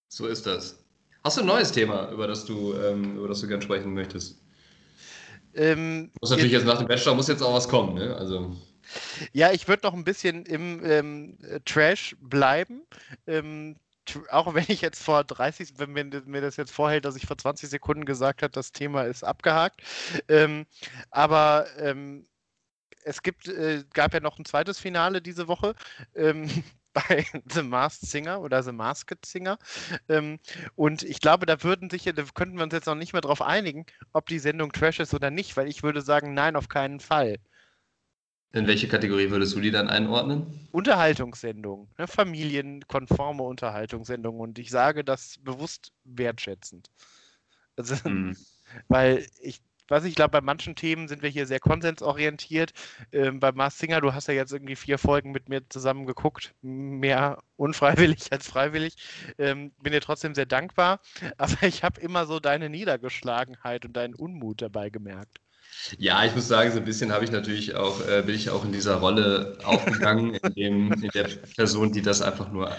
So ist das. Hast du ein neues Thema, über das du, ähm, über das du gern sprechen möchtest? Ähm, muss natürlich jetzt, jetzt nach dem Bachelor muss jetzt auch was kommen, ne? Also. Ja, ich würde noch ein bisschen im ähm, Trash bleiben. Ähm, auch wenn ich jetzt vor 30, wenn mir das jetzt vorhält, dass ich vor 20 Sekunden gesagt habe, das Thema ist abgehakt. Ähm, aber ähm, es gibt, äh, gab ja noch ein zweites Finale diese Woche. Ähm, bei The Masked Singer oder The Masked Singer. Ähm, und ich glaube, da würden sich, da könnten wir uns jetzt noch nicht mehr darauf einigen, ob die Sendung Trash ist oder nicht, weil ich würde sagen, nein, auf keinen Fall. In welche Kategorie würdest du die dann einordnen? Unterhaltungssendung, ne? familienkonforme Unterhaltungssendung. Und ich sage das bewusst wertschätzend. Also, hm. weil ich, weiß ich glaube, bei manchen Themen sind wir hier sehr konsensorientiert. Ähm, bei Mars Singer, du hast ja jetzt irgendwie vier Folgen mit mir zusammen geguckt, mehr unfreiwillig als freiwillig. Ähm, bin dir trotzdem sehr dankbar, aber ich habe immer so deine Niedergeschlagenheit und deinen Unmut dabei gemerkt. Ja, ich muss sagen, so ein bisschen habe ich natürlich auch, äh, bin ich auch in dieser Rolle aufgegangen, in, dem, in der Person, die das einfach nur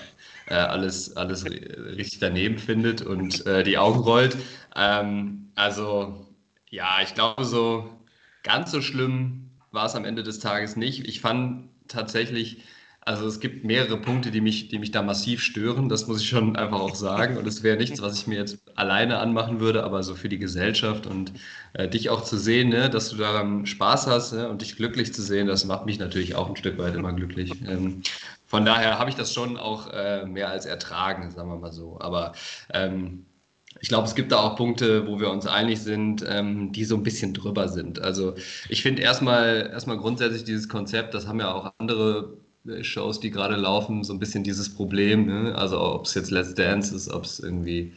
äh, alles, alles richtig daneben findet und äh, die Augen rollt. Ähm, also, ja, ich glaube, so ganz so schlimm war es am Ende des Tages nicht. Ich fand tatsächlich, also es gibt mehrere Punkte, die mich, die mich da massiv stören, das muss ich schon einfach auch sagen. Und es wäre nichts, was ich mir jetzt alleine anmachen würde, aber so für die Gesellschaft und äh, dich auch zu sehen, ne, dass du daran Spaß hast ne, und dich glücklich zu sehen, das macht mich natürlich auch ein Stück weit immer glücklich. Ähm, von daher habe ich das schon auch äh, mehr als ertragen, sagen wir mal so. Aber ähm, ich glaube, es gibt da auch Punkte, wo wir uns einig sind, ähm, die so ein bisschen drüber sind. Also ich finde erstmal erstmal grundsätzlich dieses Konzept, das haben ja auch andere Shows, die gerade laufen, so ein bisschen dieses Problem. Ne? Also ob es jetzt Let's Dance ist, ob es irgendwie,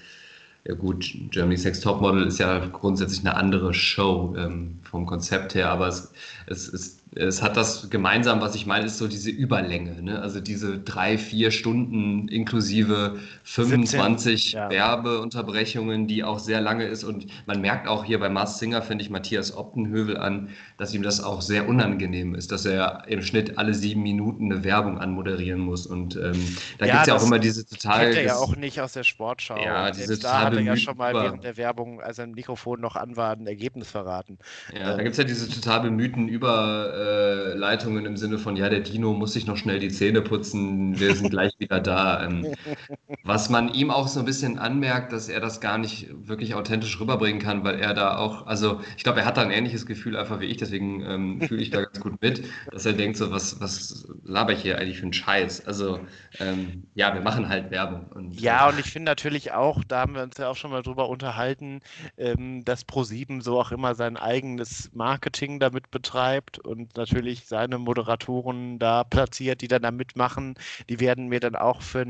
ja gut, Germany's Next Topmodel ist ja grundsätzlich eine andere Show ähm, vom Konzept her, aber es, es, es es hat das gemeinsam, was ich meine, ist so diese Überlänge. Ne? Also diese drei, vier Stunden inklusive 25 17, ja. Werbeunterbrechungen, die auch sehr lange ist. Und man merkt auch hier bei Mars Singer, finde ich, Matthias Optenhövel an, dass ihm das auch sehr unangenehm ist, dass er im Schnitt alle sieben Minuten eine Werbung anmoderieren muss. Und ähm, da ja, gibt es ja auch immer diese total. Kennt er ja auch nicht aus der Sportschau. Ja, diese da hat er ja schon mal während der Werbung, als ein Mikrofon noch an war, ein Ergebnis verraten. Ja, ähm, da gibt es ja diese total bemühten über äh, Leitungen im Sinne von, ja, der Dino muss sich noch schnell die Zähne putzen, wir sind gleich wieder da. Ähm, was man ihm auch so ein bisschen anmerkt, dass er das gar nicht wirklich authentisch rüberbringen kann, weil er da auch, also ich glaube, er hat da ein ähnliches Gefühl einfach wie ich, deswegen ähm, fühle ich da ganz gut mit, dass er denkt so, was, was laber ich hier eigentlich für einen Scheiß? Also ähm, ja, wir machen halt Werbung. Und, ja, und ich finde natürlich auch, da haben wir uns ja auch schon mal drüber unterhalten, ähm, dass ProSieben so auch immer sein eigenes Marketing damit betreibt und natürlich seine Moderatoren da platziert, die dann da mitmachen. Die werden mir dann auch für,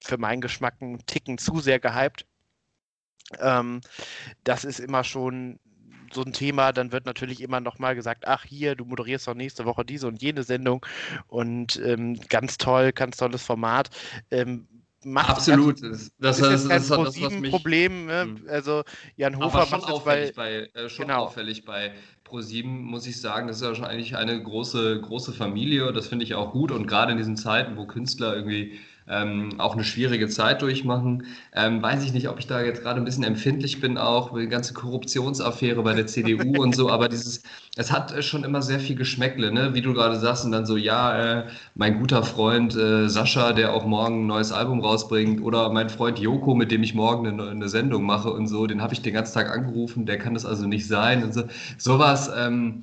für meinen Geschmack einen Ticken zu sehr gehypt. Ähm, das ist immer schon so ein Thema, dann wird natürlich immer noch mal gesagt, ach hier, du moderierst doch nächste Woche diese und jene Sendung und ähm, ganz toll, ganz tolles Format. Ähm, macht Absolut. Das, das, ist das, das, das, das Problem. Ne? Hm. Also Jan Hofer macht jetzt bei, bei äh, schon genau. auffällig bei ProSieben muss ich sagen, das ist ja schon eigentlich eine große große Familie. Das finde ich auch gut und gerade in diesen Zeiten, wo Künstler irgendwie ähm, auch eine schwierige Zeit durchmachen. Ähm, weiß ich nicht, ob ich da jetzt gerade ein bisschen empfindlich bin, auch die ganze Korruptionsaffäre bei der CDU und so, aber dieses, es hat schon immer sehr viel Geschmäckle, ne? wie du gerade sagst, und dann so, ja, äh, mein guter Freund äh, Sascha, der auch morgen ein neues Album rausbringt, oder mein Freund Joko, mit dem ich morgen eine, eine Sendung mache und so, den habe ich den ganzen Tag angerufen, der kann das also nicht sein und so. Sowas, ähm,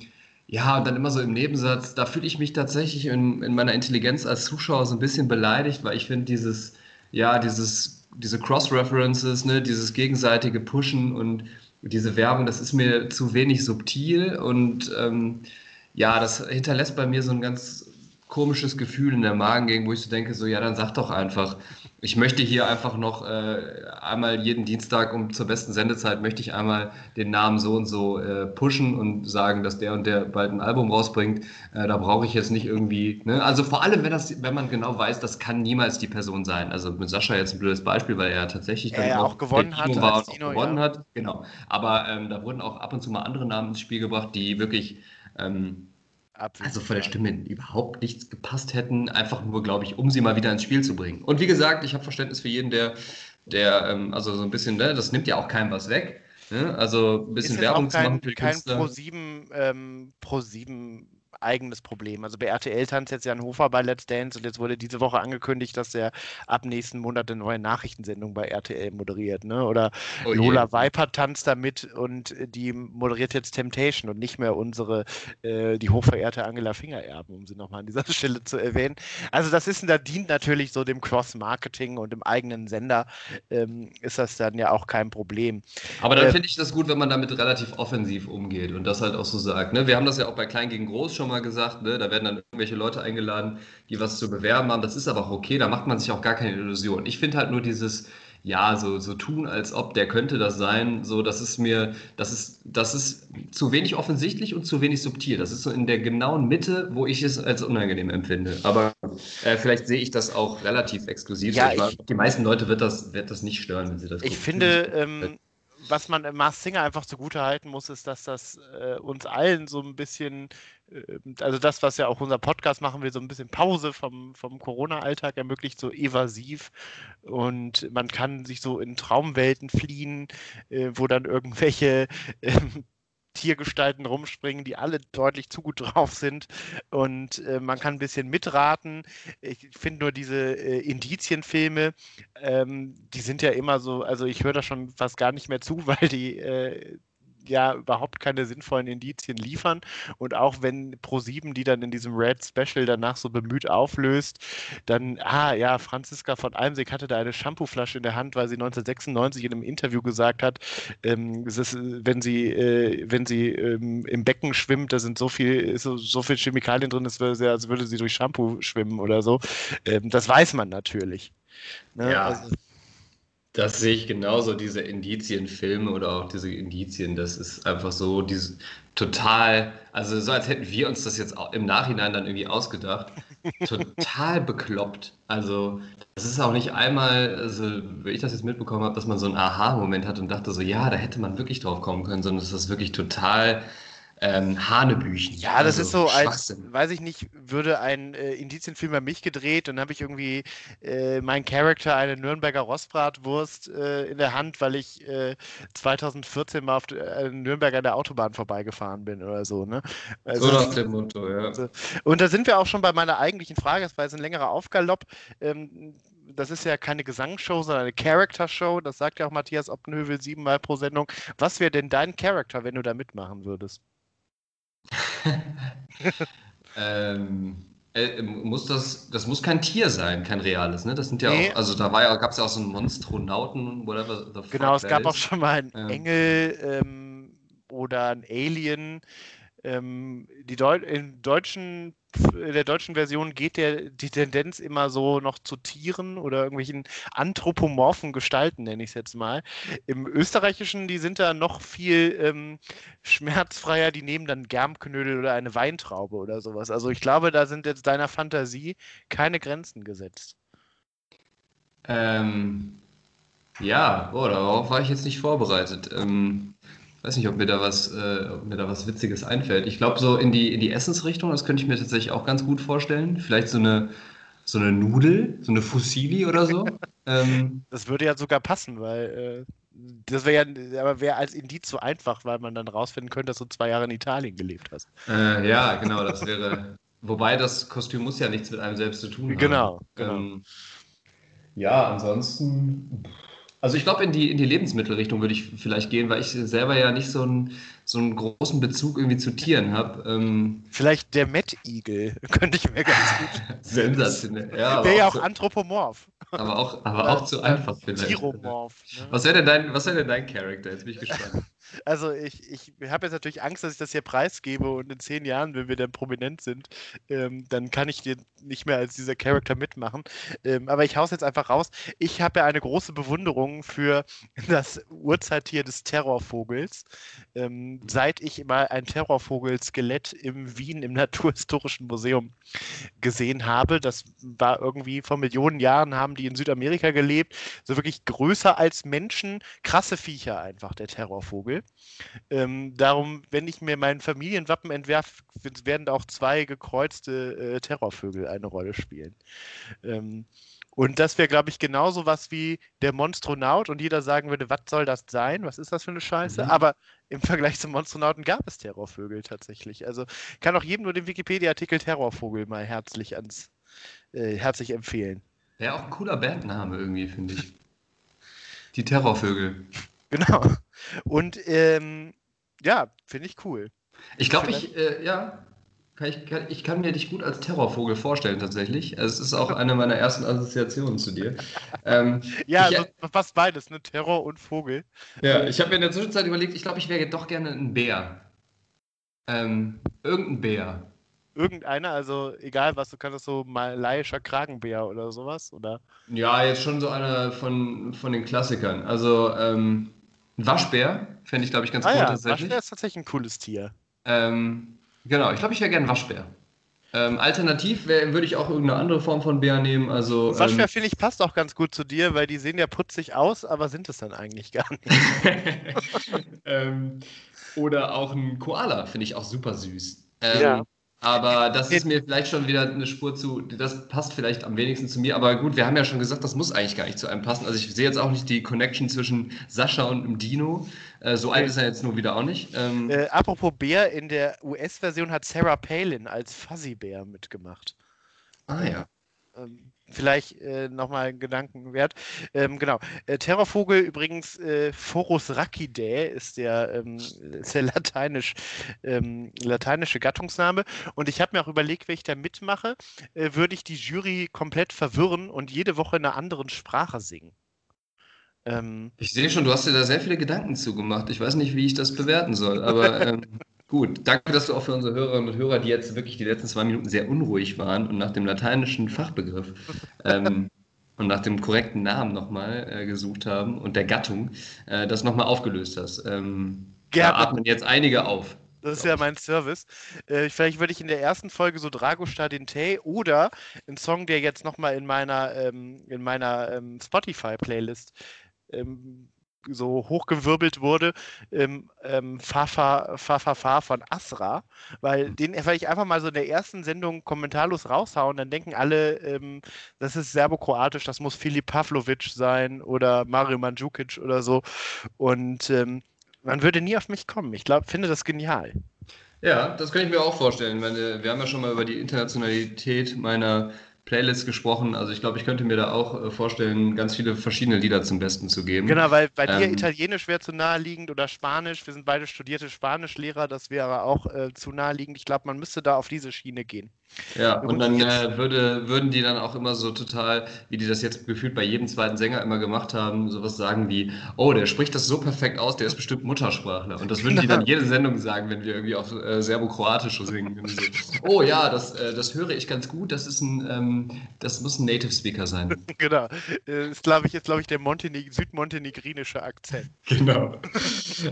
ja, und dann immer so im Nebensatz, da fühle ich mich tatsächlich in, in meiner Intelligenz als Zuschauer so ein bisschen beleidigt, weil ich finde dieses, ja, dieses, diese Cross-References, ne, dieses gegenseitige Pushen und diese Werbung, das ist mir zu wenig subtil und ähm, ja, das hinterlässt bei mir so ein ganz komisches Gefühl in der Magengegend, wo ich so denke, so ja, dann sag doch einfach, ich möchte hier einfach noch äh, einmal jeden Dienstag um zur besten Sendezeit möchte ich einmal den Namen so und so äh, pushen und sagen, dass der und der bald ein Album rausbringt. Äh, da brauche ich jetzt nicht irgendwie. Ne? Also vor allem, wenn das, wenn man genau weiß, das kann niemals die Person sein. Also mit Sascha jetzt ein blödes Beispiel, weil er tatsächlich dann auch, auch gewonnen hat, war und Dino, gewonnen ja. hat. Genau. Aber ähm, da wurden auch ab und zu mal andere Namen ins Spiel gebracht, die wirklich ähm, also von der Stimme überhaupt nichts gepasst hätten, einfach nur, glaube ich, um sie mal wieder ins Spiel zu bringen. Und wie gesagt, ich habe Verständnis für jeden, der, der ähm, also so ein bisschen, ne, das nimmt ja auch keinem was weg. Ne? Also ein bisschen Werbung kein, zu machen für kein Künstler. Pro 7, ähm, Pro 7 eigenes Problem. Also bei RTL tanzt jetzt Jan Hofer bei Let's Dance und jetzt wurde diese Woche angekündigt, dass er ab nächsten Monat eine neue Nachrichtensendung bei RTL moderiert. Ne? Oder oh Lola Viper tanzt da mit und die moderiert jetzt Temptation und nicht mehr unsere, äh, die hochverehrte Angela Fingererben, um sie nochmal an dieser Stelle zu erwähnen. Also das ist, da dient natürlich so dem Cross-Marketing und im eigenen Sender ähm, ist das dann ja auch kein Problem. Aber dann äh, finde ich das gut, wenn man damit relativ offensiv umgeht und das halt auch so sagt. Ne? Wir haben das ja auch bei Klein gegen Groß schon mal mal gesagt, ne? da werden dann irgendwelche Leute eingeladen, die was zu bewerben haben. Das ist aber auch okay, da macht man sich auch gar keine Illusion. Ich finde halt nur dieses, ja, so, so tun, als ob der könnte das sein, so, das ist mir, das ist, das ist zu wenig offensichtlich und zu wenig subtil. Das ist so in der genauen Mitte, wo ich es als unangenehm empfinde. Aber äh, vielleicht sehe ich das auch relativ exklusiv. Ja, ich, die meisten Leute wird das, wird das nicht stören, wenn sie das Ich gucken. finde, ähm, was man Mars Singer einfach zugute halten muss, ist, dass das äh, uns allen so ein bisschen also das, was ja auch unser Podcast machen will, so ein bisschen Pause vom, vom Corona-Alltag ermöglicht, so evasiv und man kann sich so in Traumwelten fliehen, äh, wo dann irgendwelche äh, Tiergestalten rumspringen, die alle deutlich zu gut drauf sind und äh, man kann ein bisschen mitraten. Ich finde nur diese äh, Indizienfilme, ähm, die sind ja immer so, also ich höre da schon fast gar nicht mehr zu, weil die äh, ja überhaupt keine sinnvollen Indizien liefern. Und auch wenn Pro7 die dann in diesem Red Special danach so bemüht auflöst, dann, ah ja, Franziska von Almsig hatte da eine Shampooflasche in der Hand, weil sie 1996 in einem Interview gesagt hat, ähm, ist, wenn sie, äh, wenn sie ähm, im Becken schwimmt, da sind so viel, so, so viel Chemikalien drin, als würde, sie, als würde sie durch Shampoo schwimmen oder so. Ähm, das weiß man natürlich. Ne? Ja. Also, das sehe ich genauso, diese Indizienfilme oder auch diese Indizien, das ist einfach so, diese total, also so als hätten wir uns das jetzt im Nachhinein dann irgendwie ausgedacht, total bekloppt. Also das ist auch nicht einmal, also wenn ich das jetzt mitbekommen habe, dass man so einen Aha-Moment hat und dachte so, ja, da hätte man wirklich drauf kommen können, sondern es ist wirklich total ähm, Hanebüchen. Ja, das also ist so, als, weiß ich nicht, würde ein äh, Indizienfilm bei mich gedreht, dann habe ich irgendwie äh, mein Charakter eine Nürnberger Rostbratwurst äh, in der Hand, weil ich 2014 äh, mal auf äh, Nürnberg an der Autobahn vorbeigefahren bin oder so. Ne? Also, so nach dem Motto, ja. Also, und da sind wir auch schon bei meiner eigentlichen Frage, das war jetzt ein längerer Aufgalopp. Ähm, das ist ja keine Gesangsshow, sondern eine Character-Show. Das sagt ja auch Matthias Oppenhövel siebenmal pro Sendung. Was wäre denn dein Charakter, wenn du da mitmachen würdest? ähm, äh, muss das, das muss kein Tier sein, kein reales, ne? Das sind ja nee. auch, also da war ja, gab es ja auch so einen Monstronauten, whatever the Genau, es gab ist. auch schon mal einen ähm. Engel ähm, oder ein Alien. Ähm, die Deu in deutschen in der deutschen Version geht der, die Tendenz immer so noch zu Tieren oder irgendwelchen anthropomorphen Gestalten, nenne ich es jetzt mal. Im Österreichischen, die sind da noch viel ähm, schmerzfreier, die nehmen dann Germknödel oder eine Weintraube oder sowas. Also ich glaube, da sind jetzt deiner Fantasie keine Grenzen gesetzt. Ähm, ja, oh, darauf war ich jetzt nicht vorbereitet. Ähm, weiß nicht, ob mir da was, äh, ob mir da was Witziges einfällt. Ich glaube, so in die, in die Essensrichtung, das könnte ich mir tatsächlich auch ganz gut vorstellen. Vielleicht so eine, so eine Nudel, so eine Fusilli oder so. ähm, das würde ja sogar passen, weil äh, das wäre ja, aber wäre als Indiz so einfach, weil man dann rausfinden könnte, dass du zwei Jahre in Italien gelebt hast. Äh, ja, genau, das wäre. Wobei das Kostüm muss ja nichts mit einem selbst zu tun haben. Genau, genau. Ähm, ja, ansonsten. Also ich glaube, in die, in die Lebensmittelrichtung würde ich vielleicht gehen, weil ich selber ja nicht so einen, so einen großen Bezug irgendwie zu Tieren habe. Ähm vielleicht der Mettigel könnte ich mir ganz gut. Sensationell. Ja, Wäre ja auch, auch anthropomorph. Aber auch, aber auch zu einfach vielleicht. Tiromorph. Ne? Was wäre denn, dein, wär denn dein Charakter? Jetzt bin ich gespannt. Also ich, ich habe jetzt natürlich Angst, dass ich das hier preisgebe und in zehn Jahren, wenn wir dann prominent sind, ähm, dann kann ich dir nicht mehr als dieser Charakter mitmachen. Ähm, aber ich hau's jetzt einfach raus. Ich habe ja eine große Bewunderung für das Urzeittier des Terrorvogels. Ähm, seit ich mal ein Terrorvogel-Skelett im Wien im Naturhistorischen Museum gesehen habe, das war irgendwie vor Millionen Jahren, haben die in Südamerika gelebt, so wirklich größer als Menschen, krasse Viecher einfach, der Terrorvogel. Ähm, darum, wenn ich mir mein Familienwappen entwerfe, werden auch zwei gekreuzte äh, Terrorvögel eine Rolle spielen. Ähm, und das wäre, glaube ich, genauso was wie der Monstronaut und jeder sagen würde, was soll das sein? Was ist das für eine Scheiße? Mhm. Aber im Vergleich zum Monstronauten gab es Terrorvögel tatsächlich. Also kann auch jedem nur den Wikipedia-Artikel Terrorvogel mal herzlich ans äh, herzlich empfehlen. Ja, auch ein cooler Bandname irgendwie, finde ich. Die Terrorvögel. Genau. Und ähm, ja, finde ich cool. Ich glaube, ich, äh, ja, kann ich, kann, ich kann mir dich gut als Terrorvogel vorstellen, tatsächlich. Es ist auch eine meiner ersten Assoziationen zu dir. Ähm, ja, ich, also, fast beides, ne? Terror und Vogel. Ja, ich habe mir in der Zwischenzeit überlegt, ich glaube, ich wäre doch gerne ein Bär. Ähm, irgendein Bär. Irgendeiner, also egal was, du kannst so malaiischer Kragenbär oder sowas, oder? Ja, jetzt schon so einer von, von den Klassikern. Also, ähm, ein Waschbär fände ich, glaube ich, ganz ah, cool ja, tatsächlich. Waschbär ist tatsächlich ein cooles Tier. Ähm, genau, ich glaube, ich wäre gerne Waschbär. Ähm, alternativ würde ich auch irgendeine andere Form von Bär nehmen. Also, Waschbär, ähm, finde ich, passt auch ganz gut zu dir, weil die sehen ja putzig aus, aber sind es dann eigentlich gar nicht. ähm, oder auch ein Koala, finde ich auch super süß. Ähm, ja. Aber das ist mir vielleicht schon wieder eine Spur zu, das passt vielleicht am wenigsten zu mir. Aber gut, wir haben ja schon gesagt, das muss eigentlich gar nicht zu einem passen. Also ich sehe jetzt auch nicht die Connection zwischen Sascha und dem Dino. Äh, so alt ist er jetzt nur wieder auch nicht. Ähm, äh, apropos Bär, in der US-Version hat Sarah Palin als Fuzzy Bär mitgemacht. Ah ja. Ähm, vielleicht äh, nochmal ein Gedanken wert. Ähm, genau. Äh, Terrorvogel übrigens, äh, Phorus racidae ist der, ähm, ist der lateinisch, ähm, lateinische Gattungsname. Und ich habe mir auch überlegt, wenn ich da mitmache, äh, würde ich die Jury komplett verwirren und jede Woche in einer anderen Sprache singen. Ähm, ich sehe schon, du hast dir da sehr viele Gedanken zugemacht. Ich weiß nicht, wie ich das bewerten soll, aber ähm, Gut, danke, dass du auch für unsere Hörerinnen und Hörer, die jetzt wirklich die letzten zwei Minuten sehr unruhig waren und nach dem lateinischen Fachbegriff ähm, und nach dem korrekten Namen nochmal äh, gesucht haben und der Gattung, äh, das nochmal aufgelöst hast. Ähm, da atmen jetzt einige auf. Das ist ja mein Service. Äh, vielleicht würde ich in der ersten Folge so Drago Stadinte oder einen Song, der jetzt nochmal in meiner, ähm, in meiner ähm, Spotify-Playlist ähm, so hochgewirbelt wurde, ähm, ähm, Fafa, Fafa, Fa von Asra, weil mhm. den werde ich einfach mal so in der ersten Sendung kommentarlos raushauen, dann denken alle, ähm, das ist serbokroatisch, das muss Filip Pavlovic sein oder Mario Mandzukic oder so und ähm, man würde nie auf mich kommen. Ich glaube, finde das genial. Ja, das kann ich mir auch vorstellen. Wir haben ja schon mal über die Internationalität meiner Playlist gesprochen. Also ich glaube, ich könnte mir da auch äh, vorstellen, ganz viele verschiedene Lieder zum Besten zu geben. Genau, weil bei ähm, dir Italienisch wäre zu naheliegend oder Spanisch. Wir sind beide studierte Spanischlehrer, das wäre auch äh, zu naheliegend. Ich glaube, man müsste da auf diese Schiene gehen. Ja, und dann äh, würde, würden die dann auch immer so total, wie die das jetzt gefühlt bei jedem zweiten Sänger immer gemacht haben, sowas sagen wie, oh, der spricht das so perfekt aus, der ist bestimmt Muttersprachler. Und das würden die dann jede Sendung sagen, wenn wir irgendwie auf äh, Serbo-Kroatisch singen. So, oh ja, das, äh, das höre ich ganz gut, das ist ein, ähm, das muss ein Native Speaker sein. genau. Das äh, ist, glaube ich, jetzt, glaube ich, der Monteneg südmontenegrinische Akzent. Genau.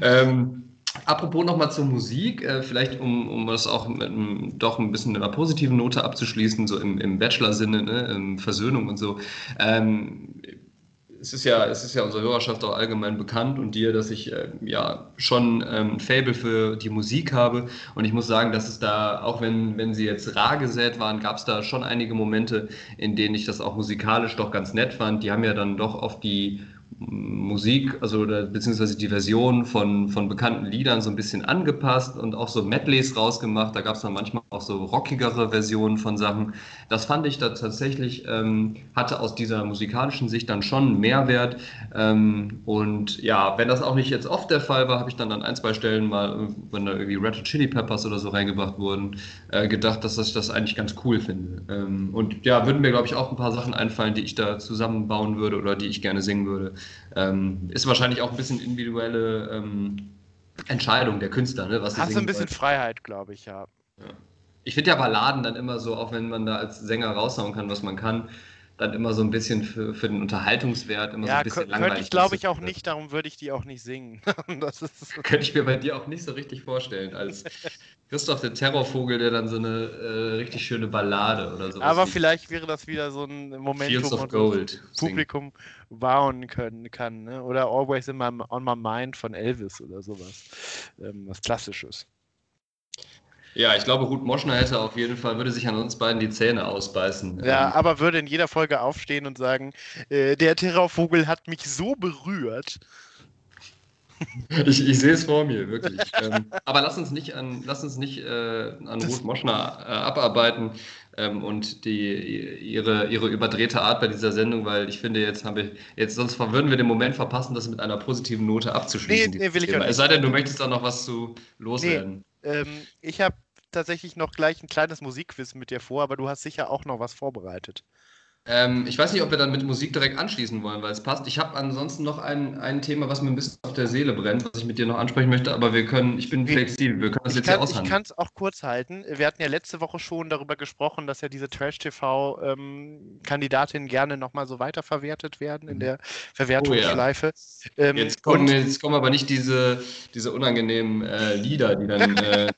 ähm, Apropos nochmal zur Musik, äh, vielleicht um, um das auch mit einem, doch ein bisschen einer positiven Note abzuschließen, so im, im Bachelor-Sinne, ne, Versöhnung und so. Ähm, es ist ja, es ist ja unserer Hörerschaft auch allgemein bekannt und dir, dass ich äh, ja schon ähm, ein Fable für die Musik habe. Und ich muss sagen, dass es da, auch wenn, wenn sie jetzt rar gesät waren, gab es da schon einige Momente, in denen ich das auch musikalisch doch ganz nett fand. Die haben ja dann doch auf die Musik, also beziehungsweise die Version von, von bekannten Liedern so ein bisschen angepasst und auch so Medleys rausgemacht. Da gab es dann manchmal auch so rockigere Versionen von Sachen. Das fand ich da tatsächlich, ähm, hatte aus dieser musikalischen Sicht dann schon einen Mehrwert. Ähm, und ja, wenn das auch nicht jetzt oft der Fall war, habe ich dann an ein, zwei Stellen mal, wenn da irgendwie Red Hot Chili Peppers oder so reingebracht wurden, äh, gedacht, dass ich das eigentlich ganz cool finde. Ähm, und ja, würden mir, glaube ich, auch ein paar Sachen einfallen, die ich da zusammenbauen würde oder die ich gerne singen würde. Ähm, ist wahrscheinlich auch ein bisschen individuelle ähm, Entscheidung der Künstler. Ne, was Hast du ein bisschen wollen. Freiheit, glaube ich, ja. ja. Ich finde ja Balladen dann immer so, auch wenn man da als Sänger raushauen kann, was man kann, dann immer so ein bisschen für, für den Unterhaltungswert immer ja, so ein bisschen langweilig. Könnte ich glaube ich auch nicht, darum würde ich die auch nicht singen. das ist könnte ich mir bei dir auch nicht so richtig vorstellen, als Christoph der Terrorvogel, der dann so eine äh, richtig schöne Ballade oder so. Aber vielleicht wäre das wieder so ein Moment, Fields wo man Gold Publikum wowen können kann. Ne? Oder Always in my, on my mind von Elvis oder sowas. Ähm, was Klassisches. Ja, ich glaube, Ruth Moschner hätte auf jeden Fall, würde sich an uns beiden die Zähne ausbeißen. Ja, ähm. aber würde in jeder Folge aufstehen und sagen, äh, der Terrorvogel hat mich so berührt. Ich, ich sehe es vor mir, wirklich. ähm, aber lass uns nicht an, lass uns nicht äh, an Ruth Moschner äh, abarbeiten ähm, und die, ihre, ihre überdrehte Art bei dieser Sendung, weil ich finde, jetzt habe ich, jetzt sonst würden wir den Moment verpassen, das mit einer positiven Note abzuschließen. Nee, nee will ich auch nicht. Es sei denn, du möchtest da noch was zu loswerden. Nee. Ähm, ich habe tatsächlich noch gleich ein kleines Musikquiz mit dir vor, aber du hast sicher auch noch was vorbereitet. Ähm, ich weiß nicht, ob wir dann mit Musik direkt anschließen wollen, weil es passt. Ich habe ansonsten noch ein, ein Thema, was mir ein bisschen auf der Seele brennt, was ich mit dir noch ansprechen möchte, aber wir können, ich bin flexibel, wir können das ich jetzt kann, hier aushandeln. Ich kann es auch kurz halten. Wir hatten ja letzte Woche schon darüber gesprochen, dass ja diese Trash-TV-Kandidatinnen ähm, gerne nochmal so weiterverwertet werden in der Verwertungsschleife. Oh, ja. ähm, jetzt, kommen, jetzt kommen aber nicht diese, diese unangenehmen äh, Lieder, die dann. Äh,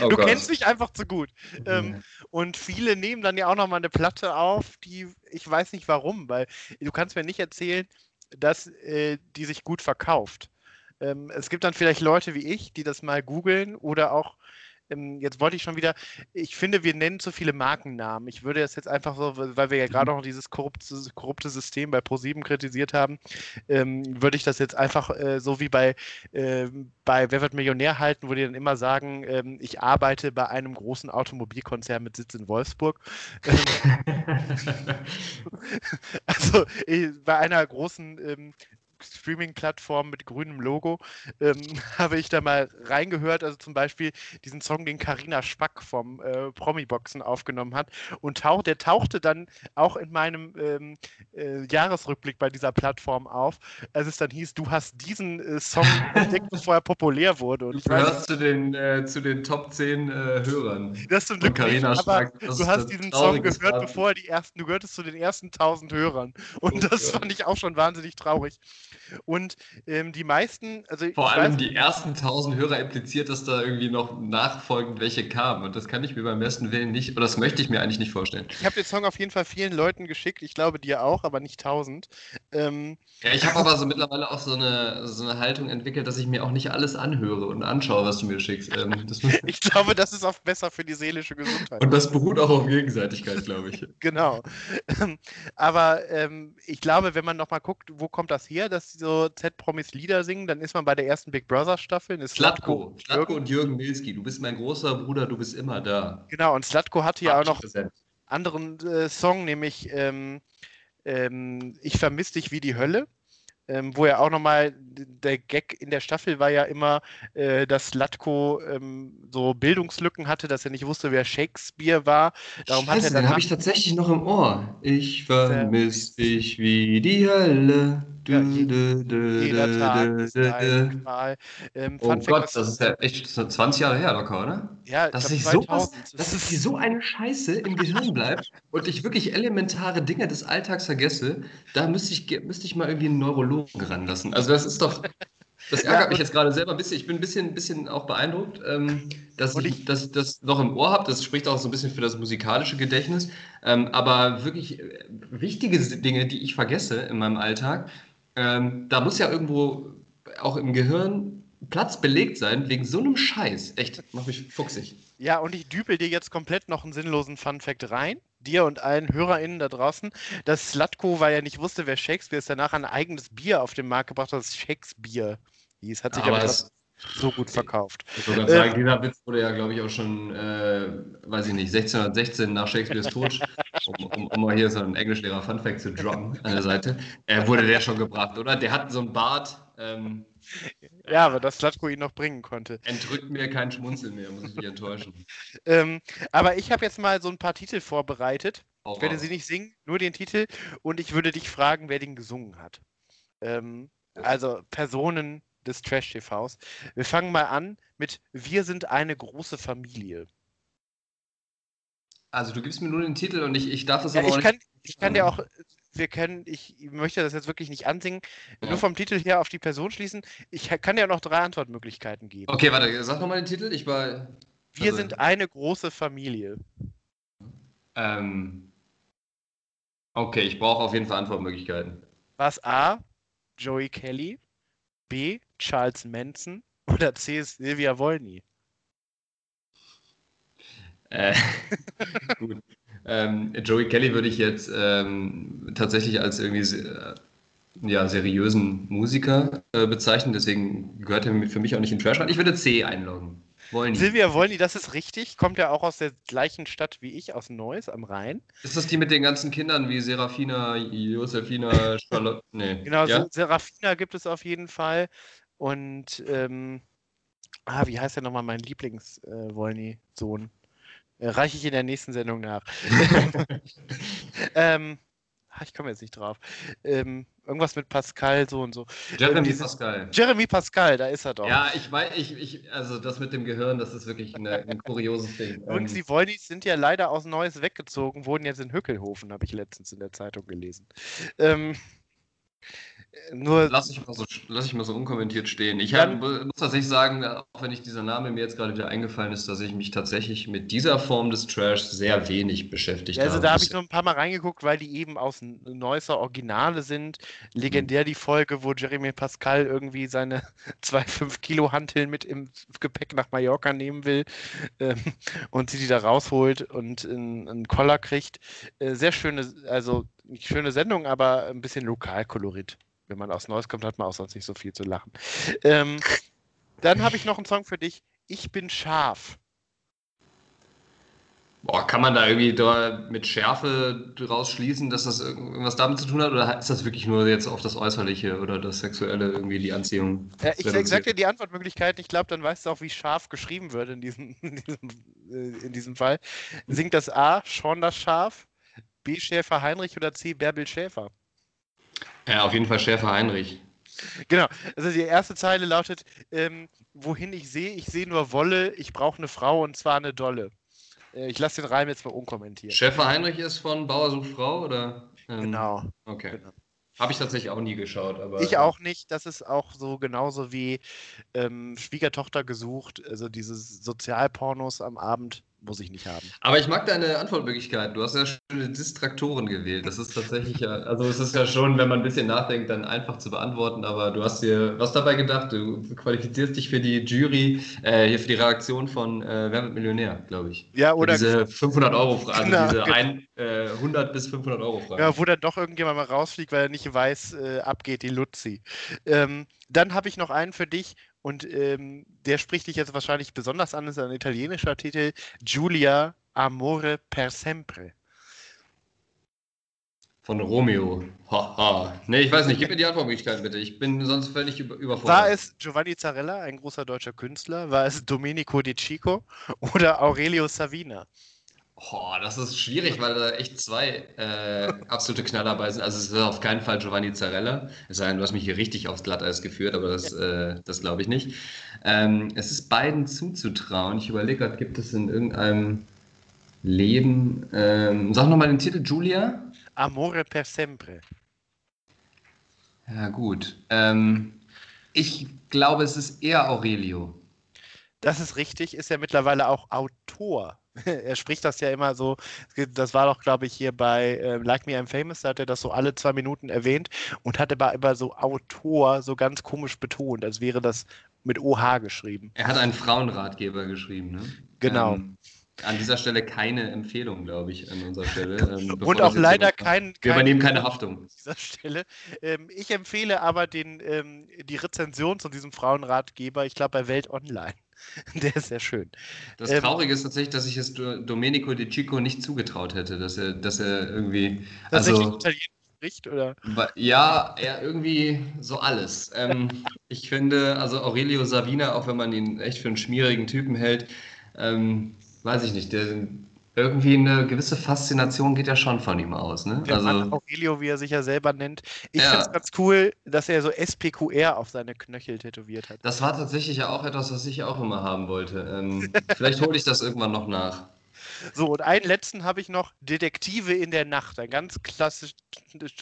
oh du Gott. kennst mich einfach zu gut. Ähm, und viele nehmen dann ja auch nochmal eine Platte auf, die ich weiß nicht warum, weil du kannst mir nicht erzählen, dass äh, die sich gut verkauft. Ähm, es gibt dann vielleicht Leute wie ich, die das mal googeln oder auch ähm, jetzt wollte ich schon wieder, ich finde, wir nennen zu viele Markennamen. Ich würde das jetzt einfach so, weil wir ja gerade mhm. auch dieses korrupte, korrupte System bei ProSieben kritisiert haben, ähm, würde ich das jetzt einfach äh, so wie bei, äh, bei Wer wird Millionär halten, wo die dann immer sagen, ähm, ich arbeite bei einem großen Automobilkonzern mit Sitz in Wolfsburg. Ähm, also äh, bei einer großen ähm, Streaming-Plattform mit grünem Logo, ähm, habe ich da mal reingehört. Also zum Beispiel diesen Song, den Karina Spack vom äh, Promi-Boxen aufgenommen hat. Und tauch, der tauchte dann auch in meinem ähm, äh, Jahresrückblick bei dieser Plattform auf, als es dann hieß, du hast diesen äh, Song entdeckt, bevor er populär wurde. Und du gehörst zu den, äh, zu den Top 10 äh, Hörern. Das zum Glück Carina Spack, du hast diesen Song gehört, bevor er die ersten, du gehörtest zu den ersten 1000 Hörern. Und oh, das fand ich auch schon wahnsinnig traurig. Und ähm, die meisten, also vor allem weiß, die ersten 1000 Hörer impliziert, dass da irgendwie noch nachfolgend welche kamen. Und das kann ich mir beim besten Willen nicht, oder das möchte ich mir eigentlich nicht vorstellen. Ich habe den Song auf jeden Fall vielen Leuten geschickt. Ich glaube dir auch, aber nicht 1000. Ähm, ja, ich habe aber so mittlerweile auch so eine, so eine Haltung entwickelt, dass ich mir auch nicht alles anhöre und anschaue, was du mir schickst. Ähm, ich glaube, das ist oft besser für die seelische Gesundheit. Und das beruht auch auf Gegenseitigkeit, glaube ich. genau. aber ähm, ich glaube, wenn man nochmal guckt, wo kommt das her, dass so Z-Promis Lieder singen, dann ist man bei der ersten Big Brother Staffel. Slatko, Slatko und Jürgen Milski, du bist mein großer Bruder, du bist immer da. Genau, und Slatko hatte ja auch noch einen anderen äh, Song, nämlich ähm, ähm, Ich vermisse dich wie die Hölle. Ähm, wo ja auch nochmal der Gag in der Staffel war ja immer, äh, dass Latko ähm, so Bildungslücken hatte, dass er nicht wusste, wer Shakespeare war. Darum Scheiße, hat er dann habe ich tatsächlich noch im Ohr. Ich vermisse dich wie die Hölle. Du, ja, du, du, jeder Tag ist ein Mal. Ähm, oh Fact, Gott, das ist ja echt 20 Jahre her locker, oder? Ja, dass ich sowas, dass es so eine Scheiße im Gehirn bleibt und ich wirklich elementare Dinge des Alltags vergesse, da müsste ich, müsste ich mal irgendwie einen Neurologen ranlassen. Also das ist doch, das ärgert ja, mich jetzt gerade selber ein bisschen. Ich bin ein bisschen, bisschen auch beeindruckt, ähm, dass, ich, ich, dass ich das noch im Ohr habe. Das spricht auch so ein bisschen für das musikalische Gedächtnis. Ähm, aber wirklich äh, wichtige Dinge, die ich vergesse in meinem Alltag, ähm, da muss ja irgendwo auch im Gehirn Platz belegt sein wegen so einem Scheiß. Echt, mach mich fuchsig. Ja, und ich dübel dir jetzt komplett noch einen sinnlosen Fun-Fact rein. Dir und allen HörerInnen da draußen. Das Slatko, weil er nicht wusste, wer Shakespeare ist, danach ein eigenes Bier auf den Markt gebracht, das Shakespeare hieß. Hat sich aber, aber so gut verkauft. Ich würde sagen, äh, dieser Witz wurde ja, glaube ich, auch schon, äh, weiß ich nicht, 1616 nach Shakespeares Tod, um, um, um, mal hier so einen Englischlehrer Funfact zu droppen an der Seite, äh, wurde der schon gebracht, oder? Der hat so einen Bart. Ähm, ja, aber dass Slatko ihn noch bringen konnte. Entrückt mir kein Schmunzel mehr, muss ich mich enttäuschen. ähm, aber ich habe jetzt mal so ein paar Titel vorbereitet. Auch ich werde sie nicht singen, nur den Titel. Und ich würde dich fragen, wer den gesungen hat. Ähm, also Personen des Trash-TVs. Wir fangen mal an mit Wir sind eine große Familie. Also du gibst mir nur den Titel und ich, ich darf das ja, aber ich auch kann, nicht... Ich kann dir auch, wir können, ich möchte das jetzt wirklich nicht ansingen, ja. nur vom Titel her auf die Person schließen. Ich kann dir auch noch drei Antwortmöglichkeiten geben. Okay, warte, sag nochmal den Titel. Ich war... Wir also... sind eine große Familie. Ähm... Okay, ich brauche auf jeden Fall Antwortmöglichkeiten. Was A? Joey Kelly. B. Charles Manson oder C. Silvia Wolny? Äh, gut. Ähm, Joey Kelly würde ich jetzt ähm, tatsächlich als irgendwie äh, ja, seriösen Musiker äh, bezeichnen, deswegen gehört er für mich auch nicht in Trash. Ich würde C einloggen. Wolny. Silvia Wolny, das ist richtig. Kommt ja auch aus der gleichen Stadt wie ich, aus Neuss am Rhein. Ist das die mit den ganzen Kindern wie Serafina, Josefina, Charlotte? Nee. Genau, ja? Serafina gibt es auf jeden Fall. Und, ähm, ah, wie heißt der nochmal mein Lieblings-Wolny-Sohn? Äh, Reiche ich in der nächsten Sendung nach. ähm, ich komme jetzt nicht drauf. Ähm, irgendwas mit Pascal, so und so. Jeremy ähm, Pascal. Jeremy Pascal, da ist er doch. Ja, ich weiß, ich, ich, also das mit dem Gehirn, das ist wirklich eine, ein kurioses Ding. Übrigens, die Wollnis sind ja leider aus Neues weggezogen, wurden jetzt in Hückelhofen, habe ich letztens in der Zeitung gelesen. Ähm, nur lass ich, mal so, lass ich mal so unkommentiert stehen. Ich hab, muss tatsächlich sagen, auch wenn ich dieser Name mir jetzt gerade wieder eingefallen ist, dass ich mich tatsächlich mit dieser Form des Trash sehr wenig beschäftigt ja, also habe. Also da habe ich nur ein paar Mal reingeguckt, weil die eben aus Neusser Originale sind. Legendär die Folge, wo Jeremy Pascal irgendwie seine 2,5 Kilo Hanteln mit im Gepäck nach Mallorca nehmen will ähm, und sie die da rausholt und einen Koller kriegt. Äh, sehr schöne, also schöne Sendung, aber ein bisschen Lokalkolorit wenn man aus Neues kommt, hat man auch sonst nicht so viel zu lachen. Ähm, dann habe ich noch einen Song für dich. Ich bin scharf. Boah, kann man da irgendwie da mit Schärfe daraus schließen, dass das irgendwas damit zu tun hat? Oder ist das wirklich nur jetzt auf das Äußerliche oder das Sexuelle irgendwie die Anziehung? Ja, ich sag, sag dir die Antwortmöglichkeiten. Ich glaube, dann weißt du auch, wie scharf geschrieben wird in diesem, in diesem, äh, in diesem Fall. Singt das A, Sean das Schaf, B, Schäfer Heinrich oder C, Bärbel Schäfer? Ja, auf jeden Fall Schäfer Heinrich. Genau, also die erste Zeile lautet, ähm, wohin ich sehe, ich sehe nur Wolle, ich brauche eine Frau und zwar eine Dolle. Äh, ich lasse den Reim jetzt mal unkommentiert. Schäfer Heinrich ist von Bauer sucht Frau, oder? Ähm, genau. Okay. Genau. Habe ich tatsächlich auch nie geschaut. Aber, ich auch nicht. Das ist auch so genauso wie ähm, Schwiegertochter gesucht, also diese Sozialpornos am Abend muss ich nicht haben. Aber ich mag deine Antwortmöglichkeit. Du hast ja schöne Distraktoren gewählt. Das ist tatsächlich ja, also es ist ja schon, wenn man ein bisschen nachdenkt, dann einfach zu beantworten. Aber du hast dir was dabei gedacht. Du qualifizierst dich für die Jury, äh, hier für die Reaktion von äh, Wer wird Millionär, glaube ich. Ja, oder. Für diese 500 Euro Frage, genau, diese genau. ein, äh, 100 bis 500 Euro Frage. Ja, wo dann doch irgendjemand mal rausfliegt, weil er nicht weiß, äh, abgeht die Luzi. Ähm, dann habe ich noch einen für dich und ähm, der spricht dich jetzt wahrscheinlich besonders an, das ist ein italienischer Titel, Giulia Amore per sempre. Von Romeo. Haha. Ha. Nee, ich weiß nicht. Gib mir die Antwortmöglichkeiten bitte. Ich bin sonst völlig über überfordert. War es Giovanni Zarella, ein großer deutscher Künstler? War es Domenico Di Chico oder Aurelio Savina? Oh, das ist schwierig, weil da echt zwei äh, absolute Knaller dabei sind. Also es ist auf keinen Fall Giovanni Zarella. Es sei denn, du hast mich hier richtig aufs Glatteis geführt, aber das, äh, das glaube ich nicht. Ähm, es ist beiden zuzutrauen. Ich überlege gerade, gibt es in irgendeinem Leben... Ähm, sag nochmal den Titel, Julia? Amore per sempre. Ja, gut. Ähm, ich glaube, es ist eher Aurelio. Das ist richtig, ist ja mittlerweile auch Autor. er spricht das ja immer so, das war doch, glaube ich, hier bei äh, Like Me I'm Famous, da hat er das so alle zwei Minuten erwähnt und hat aber immer so Autor so ganz komisch betont, als wäre das mit OH geschrieben. Er hat einen Frauenratgeber geschrieben, ne? Genau. Ähm, an dieser Stelle keine Empfehlung, glaube ich, an unserer Stelle. Ähm, und auch leider kein, kein, Wir übernehmen keine Haftung. An dieser Stelle. Ähm, ich empfehle aber den, ähm, die Rezension zu diesem Frauenratgeber, ich glaube bei Welt Online. Der ist sehr schön. Das ähm, Traurige ist tatsächlich, dass ich es Domenico De Chico nicht zugetraut hätte, dass er, dass er irgendwie. Also, Italienisch spricht, oder? Ja, er irgendwie so alles. Ähm, ich finde, also Aurelio Savina, auch wenn man ihn echt für einen schmierigen Typen hält, ähm, weiß ich nicht, der irgendwie eine gewisse Faszination geht ja schon von ihm aus. Ne? Der also, Mann Aurelio, wie er sich ja selber nennt. Ich ja. finde es ganz cool, dass er so SPQR auf seine Knöchel tätowiert hat. Das war tatsächlich ja auch etwas, was ich auch immer haben wollte. Ähm, vielleicht hole ich das irgendwann noch nach. So, und einen letzten habe ich noch: Detektive in der Nacht. Ein ganz klassisch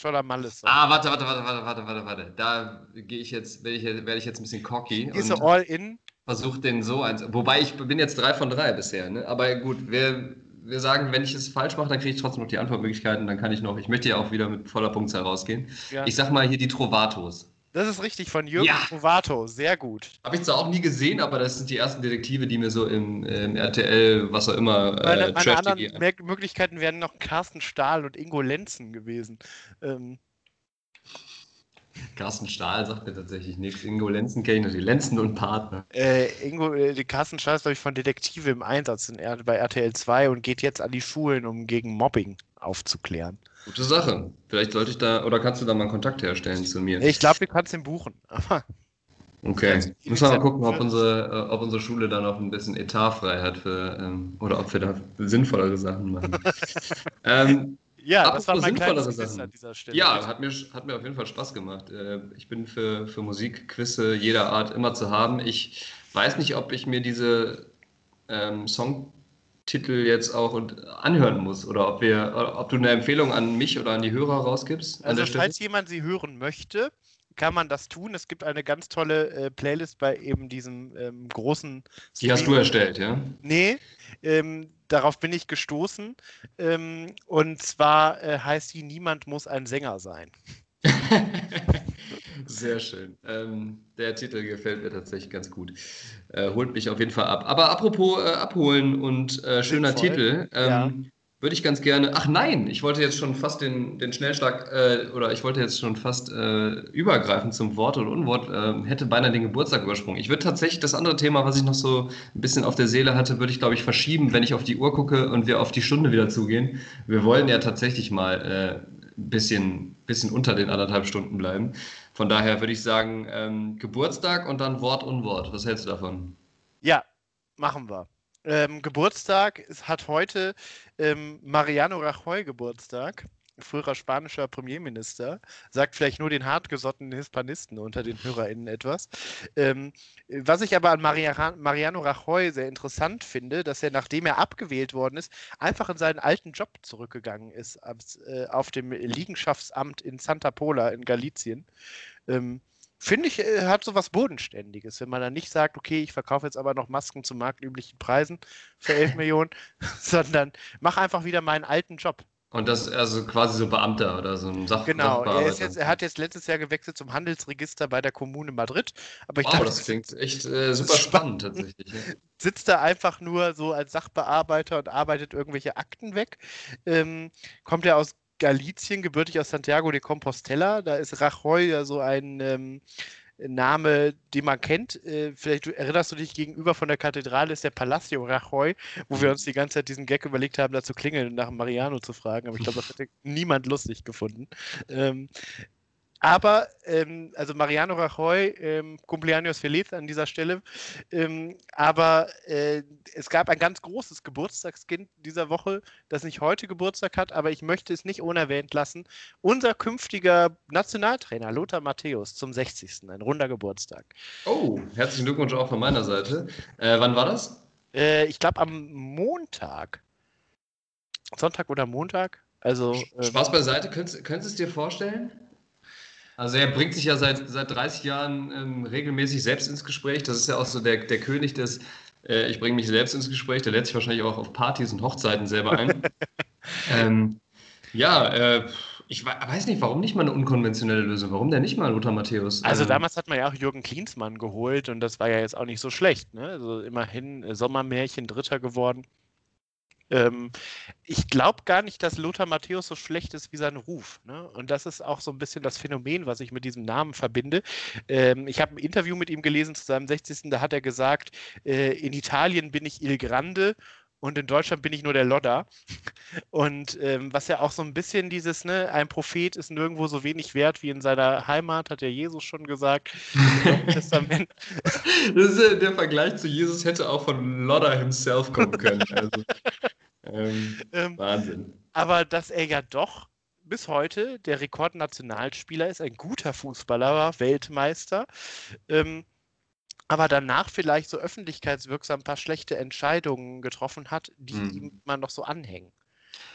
toller Malles. Ah, warte, warte, warte, warte, warte, warte, warte. Da gehe ich jetzt, werde ich, werde ich jetzt ein bisschen cocky. Ist all in? Versucht den so eins. Wobei ich bin jetzt drei von drei bisher, ne? Aber gut, wer wir sagen, wenn ich es falsch mache, dann kriege ich trotzdem noch die Antwortmöglichkeiten. Dann kann ich noch, ich möchte ja auch wieder mit voller Punktzahl rausgehen. Ja. Ich sag mal hier die Trovatos. Das ist richtig, von Jürgen ja. Trovato. Sehr gut. Habe ich zwar auch nie gesehen, aber das sind die ersten Detektive, die mir so im, im RTL, was auch immer, äh, meine, meine anderen Möglichkeiten wären noch Carsten Stahl und Ingo Lenzen gewesen. Ähm, Carsten Stahl sagt mir tatsächlich nichts. Ingo Lenzen kenne ich natürlich. Lenzen und Partner. Äh, Ingo, äh, Carsten Stahl ist, glaube ich, von Detektive im Einsatz in, bei RTL 2 und geht jetzt an die Schulen, um gegen Mobbing aufzuklären. Gute Sache. Vielleicht sollte ich da, oder kannst du da mal Kontakt herstellen zu mir? Ich glaube, du kannst ihn buchen. okay. Müssen wir mal gucken, ob unsere, äh, ob unsere Schule da noch ein bisschen Etat frei hat für, ähm, oder ob wir da sinnvollere Sachen machen. ähm, ja, Apropos das war mein kleines Sachen. an dieser Stelle. Ja, hat mir, hat mir auf jeden Fall Spaß gemacht. Äh, ich bin für, für Musikquizze jeder Art immer zu haben. Ich weiß nicht, ob ich mir diese ähm, Songtitel jetzt auch anhören muss oder ob, wir, ob du eine Empfehlung an mich oder an die Hörer rausgibst. Also, falls jemand sie hören möchte, kann man das tun. Es gibt eine ganz tolle äh, Playlist bei eben diesem ähm, großen. Die hast du erstellt, ja? Nee, ähm, darauf bin ich gestoßen. Ähm, und zwar äh, heißt die Niemand muss ein Sänger sein. Sehr schön. Ähm, der Titel gefällt mir tatsächlich ganz gut. Äh, holt mich auf jeden Fall ab. Aber apropos äh, abholen und äh, schöner. Titel. Ja. Ähm, würde ich ganz gerne. Ach nein, ich wollte jetzt schon fast den, den Schnellschlag äh, oder ich wollte jetzt schon fast äh, übergreifen zum Wort und Unwort, äh, hätte beinahe den Geburtstag übersprungen. Ich würde tatsächlich das andere Thema, was ich noch so ein bisschen auf der Seele hatte, würde ich glaube ich verschieben, wenn ich auf die Uhr gucke und wir auf die Stunde wieder zugehen. Wir wollen ja tatsächlich mal ein äh, bisschen, bisschen unter den anderthalb Stunden bleiben. Von daher würde ich sagen, ähm, Geburtstag und dann Wort, Unwort. Was hältst du davon? Ja, machen wir. Ähm, Geburtstag es hat heute ähm, Mariano Rajoy Geburtstag, früherer spanischer Premierminister, sagt vielleicht nur den hartgesottenen Hispanisten unter den HörerInnen etwas. Ähm, was ich aber an Maria Mariano Rajoy sehr interessant finde, dass er, nachdem er abgewählt worden ist, einfach in seinen alten Job zurückgegangen ist, als, äh, auf dem Liegenschaftsamt in Santa Pola in Galicien. Finde ich, äh, hat so was Bodenständiges, wenn man dann nicht sagt, okay, ich verkaufe jetzt aber noch Masken zu marktüblichen Preisen für 11 Millionen, sondern mach einfach wieder meinen alten Job. Und das also quasi so Beamter oder so ein Sach Genau, er, jetzt, er, hat jetzt letztes Jahr gewechselt zum Handelsregister bei der Kommune Madrid. Aber ich wow, dachte, das klingt echt äh, super spannend, spannend tatsächlich. Ja. Sitzt da einfach nur so als Sachbearbeiter und arbeitet irgendwelche Akten weg. Ähm, kommt er aus Galizien, gebürtig aus Santiago de Compostela. Da ist Rajoy ja so ein ähm, Name, den man kennt. Äh, vielleicht erinnerst du dich gegenüber von der Kathedrale ist der Palacio Rajoy, wo wir uns die ganze Zeit diesen Gag überlegt haben, da zu klingeln und nach Mariano zu fragen. Aber ich glaube, das hätte niemand lustig gefunden. Ähm, aber, ähm, also Mariano Rajoy, ähm, Cumpleaños feliz an dieser Stelle. Ähm, aber äh, es gab ein ganz großes Geburtstagskind dieser Woche, das nicht heute Geburtstag hat, aber ich möchte es nicht unerwähnt lassen. Unser künftiger Nationaltrainer Lothar Matthäus zum 60. Ein runder Geburtstag. Oh, herzlichen Glückwunsch auch von meiner Seite. Äh, wann war das? Äh, ich glaube am Montag. Sonntag oder Montag? Also, Spaß ähm, beiseite, könntest, könntest du es dir vorstellen? Also er bringt sich ja seit, seit 30 Jahren ähm, regelmäßig selbst ins Gespräch. Das ist ja auch so der, der König des, äh, ich bringe mich selbst ins Gespräch. Der lädt sich wahrscheinlich auch auf Partys und Hochzeiten selber ein. ähm, ja, äh, ich weiß nicht, warum nicht mal eine unkonventionelle Lösung? Warum denn nicht mal Lothar Matthäus? Also ähm, damals hat man ja auch Jürgen Klinsmann geholt und das war ja jetzt auch nicht so schlecht. Ne? Also immerhin äh, Sommermärchen Dritter geworden. Ähm, ich glaube gar nicht, dass Lothar Matthäus so schlecht ist wie sein Ruf. Ne? Und das ist auch so ein bisschen das Phänomen, was ich mit diesem Namen verbinde. Ähm, ich habe ein Interview mit ihm gelesen zu seinem 60. Da hat er gesagt, äh, in Italien bin ich Il Grande und in Deutschland bin ich nur der Lodder. Und ähm, was ja auch so ein bisschen dieses, ne, ein Prophet ist nirgendwo so wenig wert wie in seiner Heimat, hat ja Jesus schon gesagt. Im Testament. Das ist, der Vergleich zu Jesus hätte auch von Lodder himself kommen können. Also. Ähm, ähm, Wahnsinn. Aber dass er ja doch bis heute der Rekordnationalspieler ist, ein guter Fußballer war, Weltmeister, ähm, aber danach vielleicht so öffentlichkeitswirksam ein paar schlechte Entscheidungen getroffen hat, die hm. ihm immer noch so anhängen.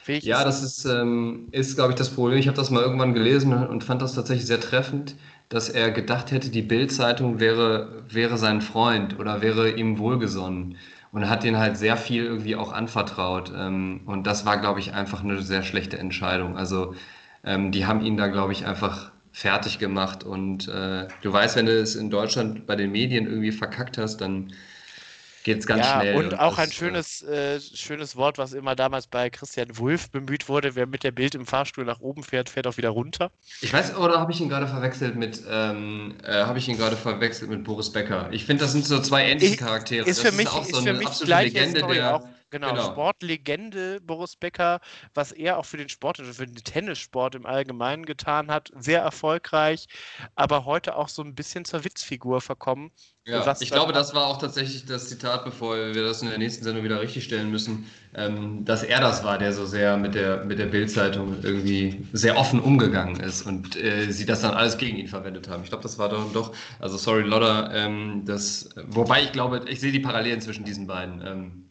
Ja, das ist, ähm, ist glaube ich, das Problem. Ich habe das mal irgendwann gelesen und fand das tatsächlich sehr treffend, dass er gedacht hätte, die Bild-Zeitung wäre, wäre sein Freund oder wäre ihm wohlgesonnen und hat den halt sehr viel irgendwie auch anvertraut. Ähm, und das war, glaube ich, einfach eine sehr schlechte Entscheidung. Also ähm, die haben ihn da, glaube ich, einfach fertig gemacht. Und äh, du weißt, wenn du es in Deutschland bei den Medien irgendwie verkackt hast, dann geht es ganz ja, schnell. Und, und auch das, ein äh, schönes, äh, schönes Wort, was immer damals bei Christian Wulff bemüht wurde, wer mit der Bild im Fahrstuhl nach oben fährt, fährt auch wieder runter. Ich weiß, oder habe ich ihn gerade verwechselt mit, ähm, äh, habe ich ihn gerade verwechselt mit Boris Becker? Ich finde, das sind so zwei ähnliche Charaktere. Ist das für mich, ist auch so ist eine absolute Legende der. Genau, genau, Sportlegende Boris Becker, was er auch für den Sport, also für den Tennissport im Allgemeinen getan hat, sehr erfolgreich, aber heute auch so ein bisschen zur Witzfigur verkommen. Ja, ich glaube, das war auch tatsächlich das Zitat, bevor wir das in der nächsten Sendung wieder richtigstellen müssen, ähm, dass er das war, der so sehr mit der, mit der Bildzeitung irgendwie sehr offen umgegangen ist und äh, sie das dann alles gegen ihn verwendet haben. Ich glaube, das war doch, doch also sorry, Lodder, ähm, das, wobei ich glaube, ich sehe die Parallelen zwischen diesen beiden. Ähm,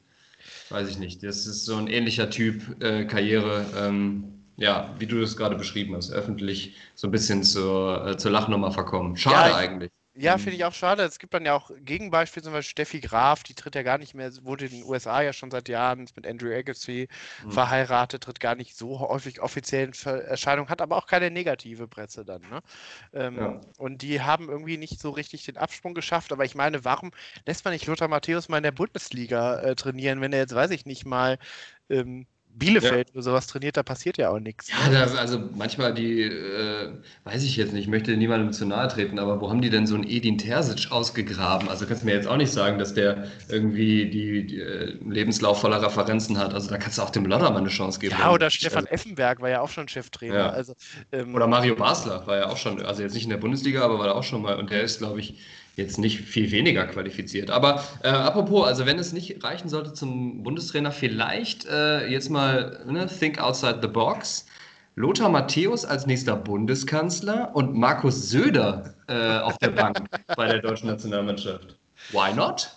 weiß ich nicht. Das ist so ein ähnlicher Typ äh, Karriere. Ähm, ja, wie du das gerade beschrieben hast, öffentlich so ein bisschen zur, äh, zur Lachnummer verkommen. Schade ja, eigentlich. Ja, mhm. finde ich auch schade. Es gibt dann ja auch Gegenbeispiele, zum Beispiel Steffi Graf, die tritt ja gar nicht mehr, wurde in den USA ja schon seit Jahren mit Andrew Agassi mhm. verheiratet, tritt gar nicht so häufig offiziell in Erscheinung, hat aber auch keine negative Presse dann. Ne? Ähm, ja. Und die haben irgendwie nicht so richtig den Absprung geschafft. Aber ich meine, warum lässt man nicht Lothar Matthäus mal in der Bundesliga äh, trainieren, wenn er jetzt, weiß ich nicht, mal ähm, Bielefeld ja. oder sowas trainiert, da passiert ja auch nichts. Ja, das, also manchmal die, äh, weiß ich jetzt nicht, ich möchte niemandem zu nahe treten, aber wo haben die denn so einen Edin Terzic ausgegraben? Also kannst du mir jetzt auch nicht sagen, dass der irgendwie die, die äh, Lebenslauf voller Referenzen hat. Also da kannst du auch dem Lodder mal eine Chance geben. Ja, oder Stefan also, Effenberg war ja auch schon Cheftrainer. Ja. Also, ähm, oder Mario Basler war ja auch schon, also jetzt nicht in der Bundesliga, aber war da auch schon mal und der ist, glaube ich, jetzt nicht viel weniger qualifiziert. Aber äh, apropos, also wenn es nicht reichen sollte zum Bundestrainer, vielleicht äh, jetzt mal ne, think outside the box. Lothar Matthäus als nächster Bundeskanzler und Markus Söder äh, auf der Bank bei der deutschen Nationalmannschaft. Why not?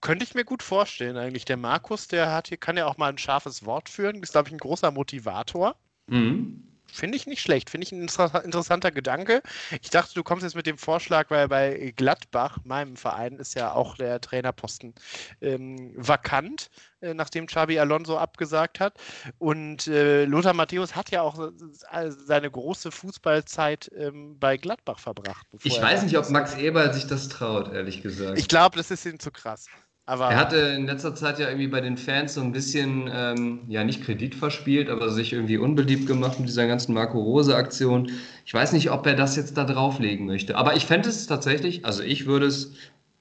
Könnte ich mir gut vorstellen, eigentlich. Der Markus, der hat hier, kann ja auch mal ein scharfes Wort führen, ist, glaube ich, ein großer Motivator. Mhm. Finde ich nicht schlecht, finde ich ein interessanter Gedanke. Ich dachte, du kommst jetzt mit dem Vorschlag, weil bei Gladbach, meinem Verein, ist ja auch der Trainerposten ähm, vakant, äh, nachdem Xabi Alonso abgesagt hat. Und äh, Lothar Matthäus hat ja auch äh, seine große Fußballzeit ähm, bei Gladbach verbracht. Ich weiß nicht, ob Max Eberl sich das traut, ehrlich gesagt. Ich glaube, das ist ihm zu krass. Aber er hatte in letzter Zeit ja irgendwie bei den Fans so ein bisschen, ähm, ja nicht Kredit verspielt, aber sich irgendwie unbeliebt gemacht mit dieser ganzen Marco Rose-Aktion. Ich weiß nicht, ob er das jetzt da drauflegen möchte. Aber ich fände es tatsächlich, also ich würde es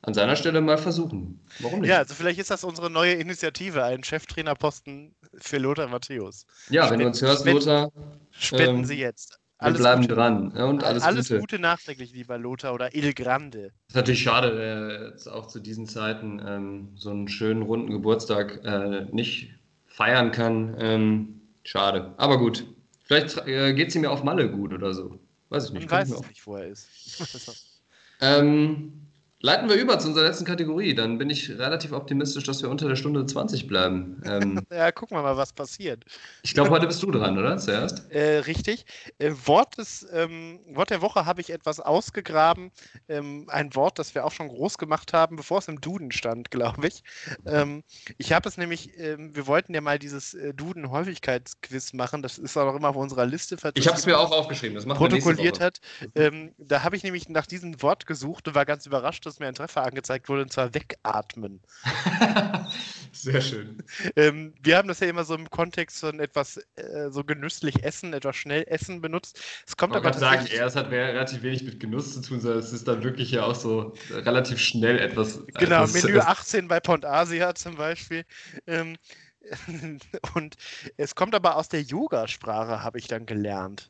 an seiner Stelle mal versuchen. Warum nicht? Ja, also vielleicht ist das unsere neue Initiative, ein Cheftrainerposten für Lothar Matthäus. Ja, Spenden, wenn du uns hörst, Lothar. Spenden ähm, Sie jetzt. Alles wir bleiben Gute. dran. Ja, und alles, alles Gute. Gute nachträglich, lieber Lothar oder Il Grande. Das ist natürlich schade, äh, auch zu diesen Zeiten ähm, so einen schönen runden Geburtstag äh, nicht feiern kann. Ähm, schade. Aber gut. Vielleicht äh, geht es ihm ja auf Malle gut oder so. Weiß ich nicht. Man weiß es nicht, wo er ist. ähm, Leiten wir über zu unserer letzten Kategorie. Dann bin ich relativ optimistisch, dass wir unter der Stunde 20 bleiben. Ähm, ja, gucken wir mal, was passiert. Ich glaube, heute bist du dran, oder? Zuerst? Äh, richtig. Äh, Wort, des, ähm, Wort der Woche habe ich etwas ausgegraben. Ähm, ein Wort, das wir auch schon groß gemacht haben, bevor es im Duden stand, glaube ich. Ähm, ich habe es nämlich, ähm, wir wollten ja mal dieses äh, Duden-Häufigkeitsquiz machen. Das ist auch immer auf unserer Liste. Ich habe es mir auch aufgeschrieben. Das machen protokolliert hat. Ähm, da habe ich nämlich nach diesem Wort gesucht und war ganz überrascht, dass mir ein Treffer angezeigt wurde, und zwar wegatmen. Sehr schön. Ähm, wir haben das ja immer so im Kontext von etwas äh, so genüsslich essen, etwas schnell essen benutzt. Es kommt Man aber kann sagen, eher, es hat relativ wenig mit Genuss zu tun, sondern es ist dann wirklich ja auch so relativ schnell etwas. Genau, etwas, Menü 18 bei Pont Asia zum Beispiel. Ähm, und es kommt aber aus der Yoga-Sprache, habe ich dann gelernt.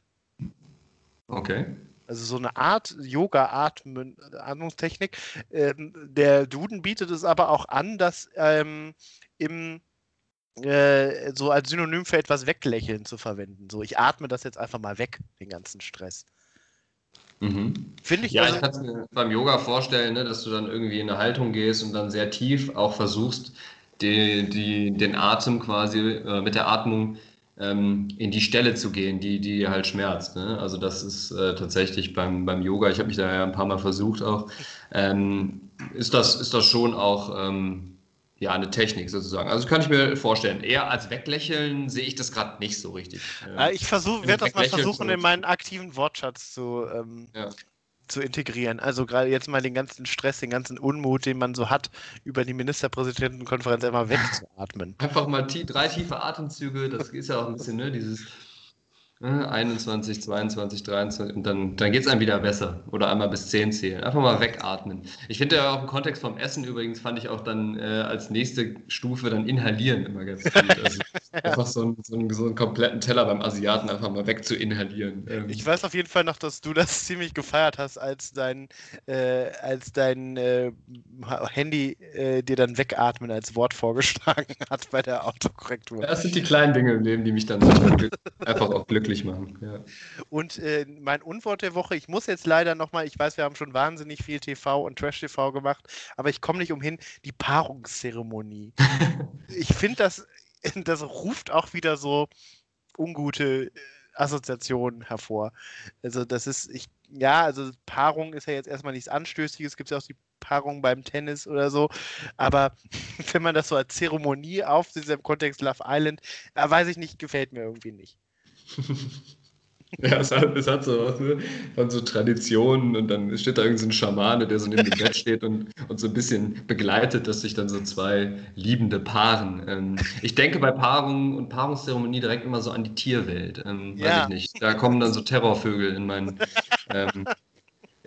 Okay. Also so eine Art Yoga-Atmungstechnik. Ähm, der Duden bietet es aber auch an, dass ähm, im äh, so als Synonym für etwas weglächeln zu verwenden. So, ich atme das jetzt einfach mal weg, den ganzen Stress. Mhm. Finde ich. Ja, also, ich kann es mir beim Yoga vorstellen, ne, dass du dann irgendwie in eine Haltung gehst und dann sehr tief auch versuchst, die, die, den Atem quasi äh, mit der Atmung ähm, in die Stelle zu gehen, die, die halt schmerzt. Ne? Also das ist äh, tatsächlich beim, beim Yoga, ich habe mich da ja ein paar Mal versucht auch, ähm, ist, das, ist das schon auch ähm, ja, eine Technik sozusagen. Also kann ich mir vorstellen. Eher als Weglächeln sehe ich das gerade nicht so richtig. Äh, ich werde das mal versuchen, in meinen aktiven Wortschatz zu, ähm, ja zu integrieren. Also gerade jetzt mal den ganzen Stress, den ganzen Unmut, den man so hat, über die Ministerpräsidentenkonferenz einmal wegzuatmen. Einfach mal drei tiefe Atemzüge, das ist ja auch ein bisschen, ne, dieses 21, 22, 23 und dann, dann geht es einem wieder besser. Oder einmal bis 10 zählen. Einfach mal wegatmen. Ich finde ja auch im Kontext vom Essen übrigens, fand ich auch dann äh, als nächste Stufe dann inhalieren immer ganz gut. Also einfach so, ein, so, einen, so einen kompletten Teller beim Asiaten einfach mal weg zu inhalieren. Ähm. Ich weiß auf jeden Fall noch, dass du das ziemlich gefeiert hast, als dein, äh, als dein äh, Handy äh, dir dann wegatmen als Wort vorgeschlagen hat bei der Autokorrektur. Das sind die kleinen Dinge im Leben, die mich dann einfach auch glücklich glücklich machen. Ja. Und äh, mein Unwort der Woche, ich muss jetzt leider nochmal, ich weiß, wir haben schon wahnsinnig viel TV und Trash-TV gemacht, aber ich komme nicht umhin, die Paarungszeremonie. ich finde, das, das ruft auch wieder so ungute äh, Assoziationen hervor. Also das ist, ich, ja, also Paarung ist ja jetzt erstmal nichts Anstößiges, es gibt ja auch die Paarung beim Tennis oder so, aber wenn man das so als Zeremonie auf diesem Kontext Love Island, da weiß ich nicht, gefällt mir irgendwie nicht. Ja, es hat, es hat so was ne? von so Traditionen und dann steht da irgendein so Schamane, der so neben dem Bett steht und, und so ein bisschen begleitet, dass sich dann so zwei Liebende paaren. Ähm, ich denke bei Paarungen und Paarungszeremonie direkt immer so an die Tierwelt. Ähm, ja. Weiß ich nicht. Da kommen dann so Terrorvögel in mein, ähm,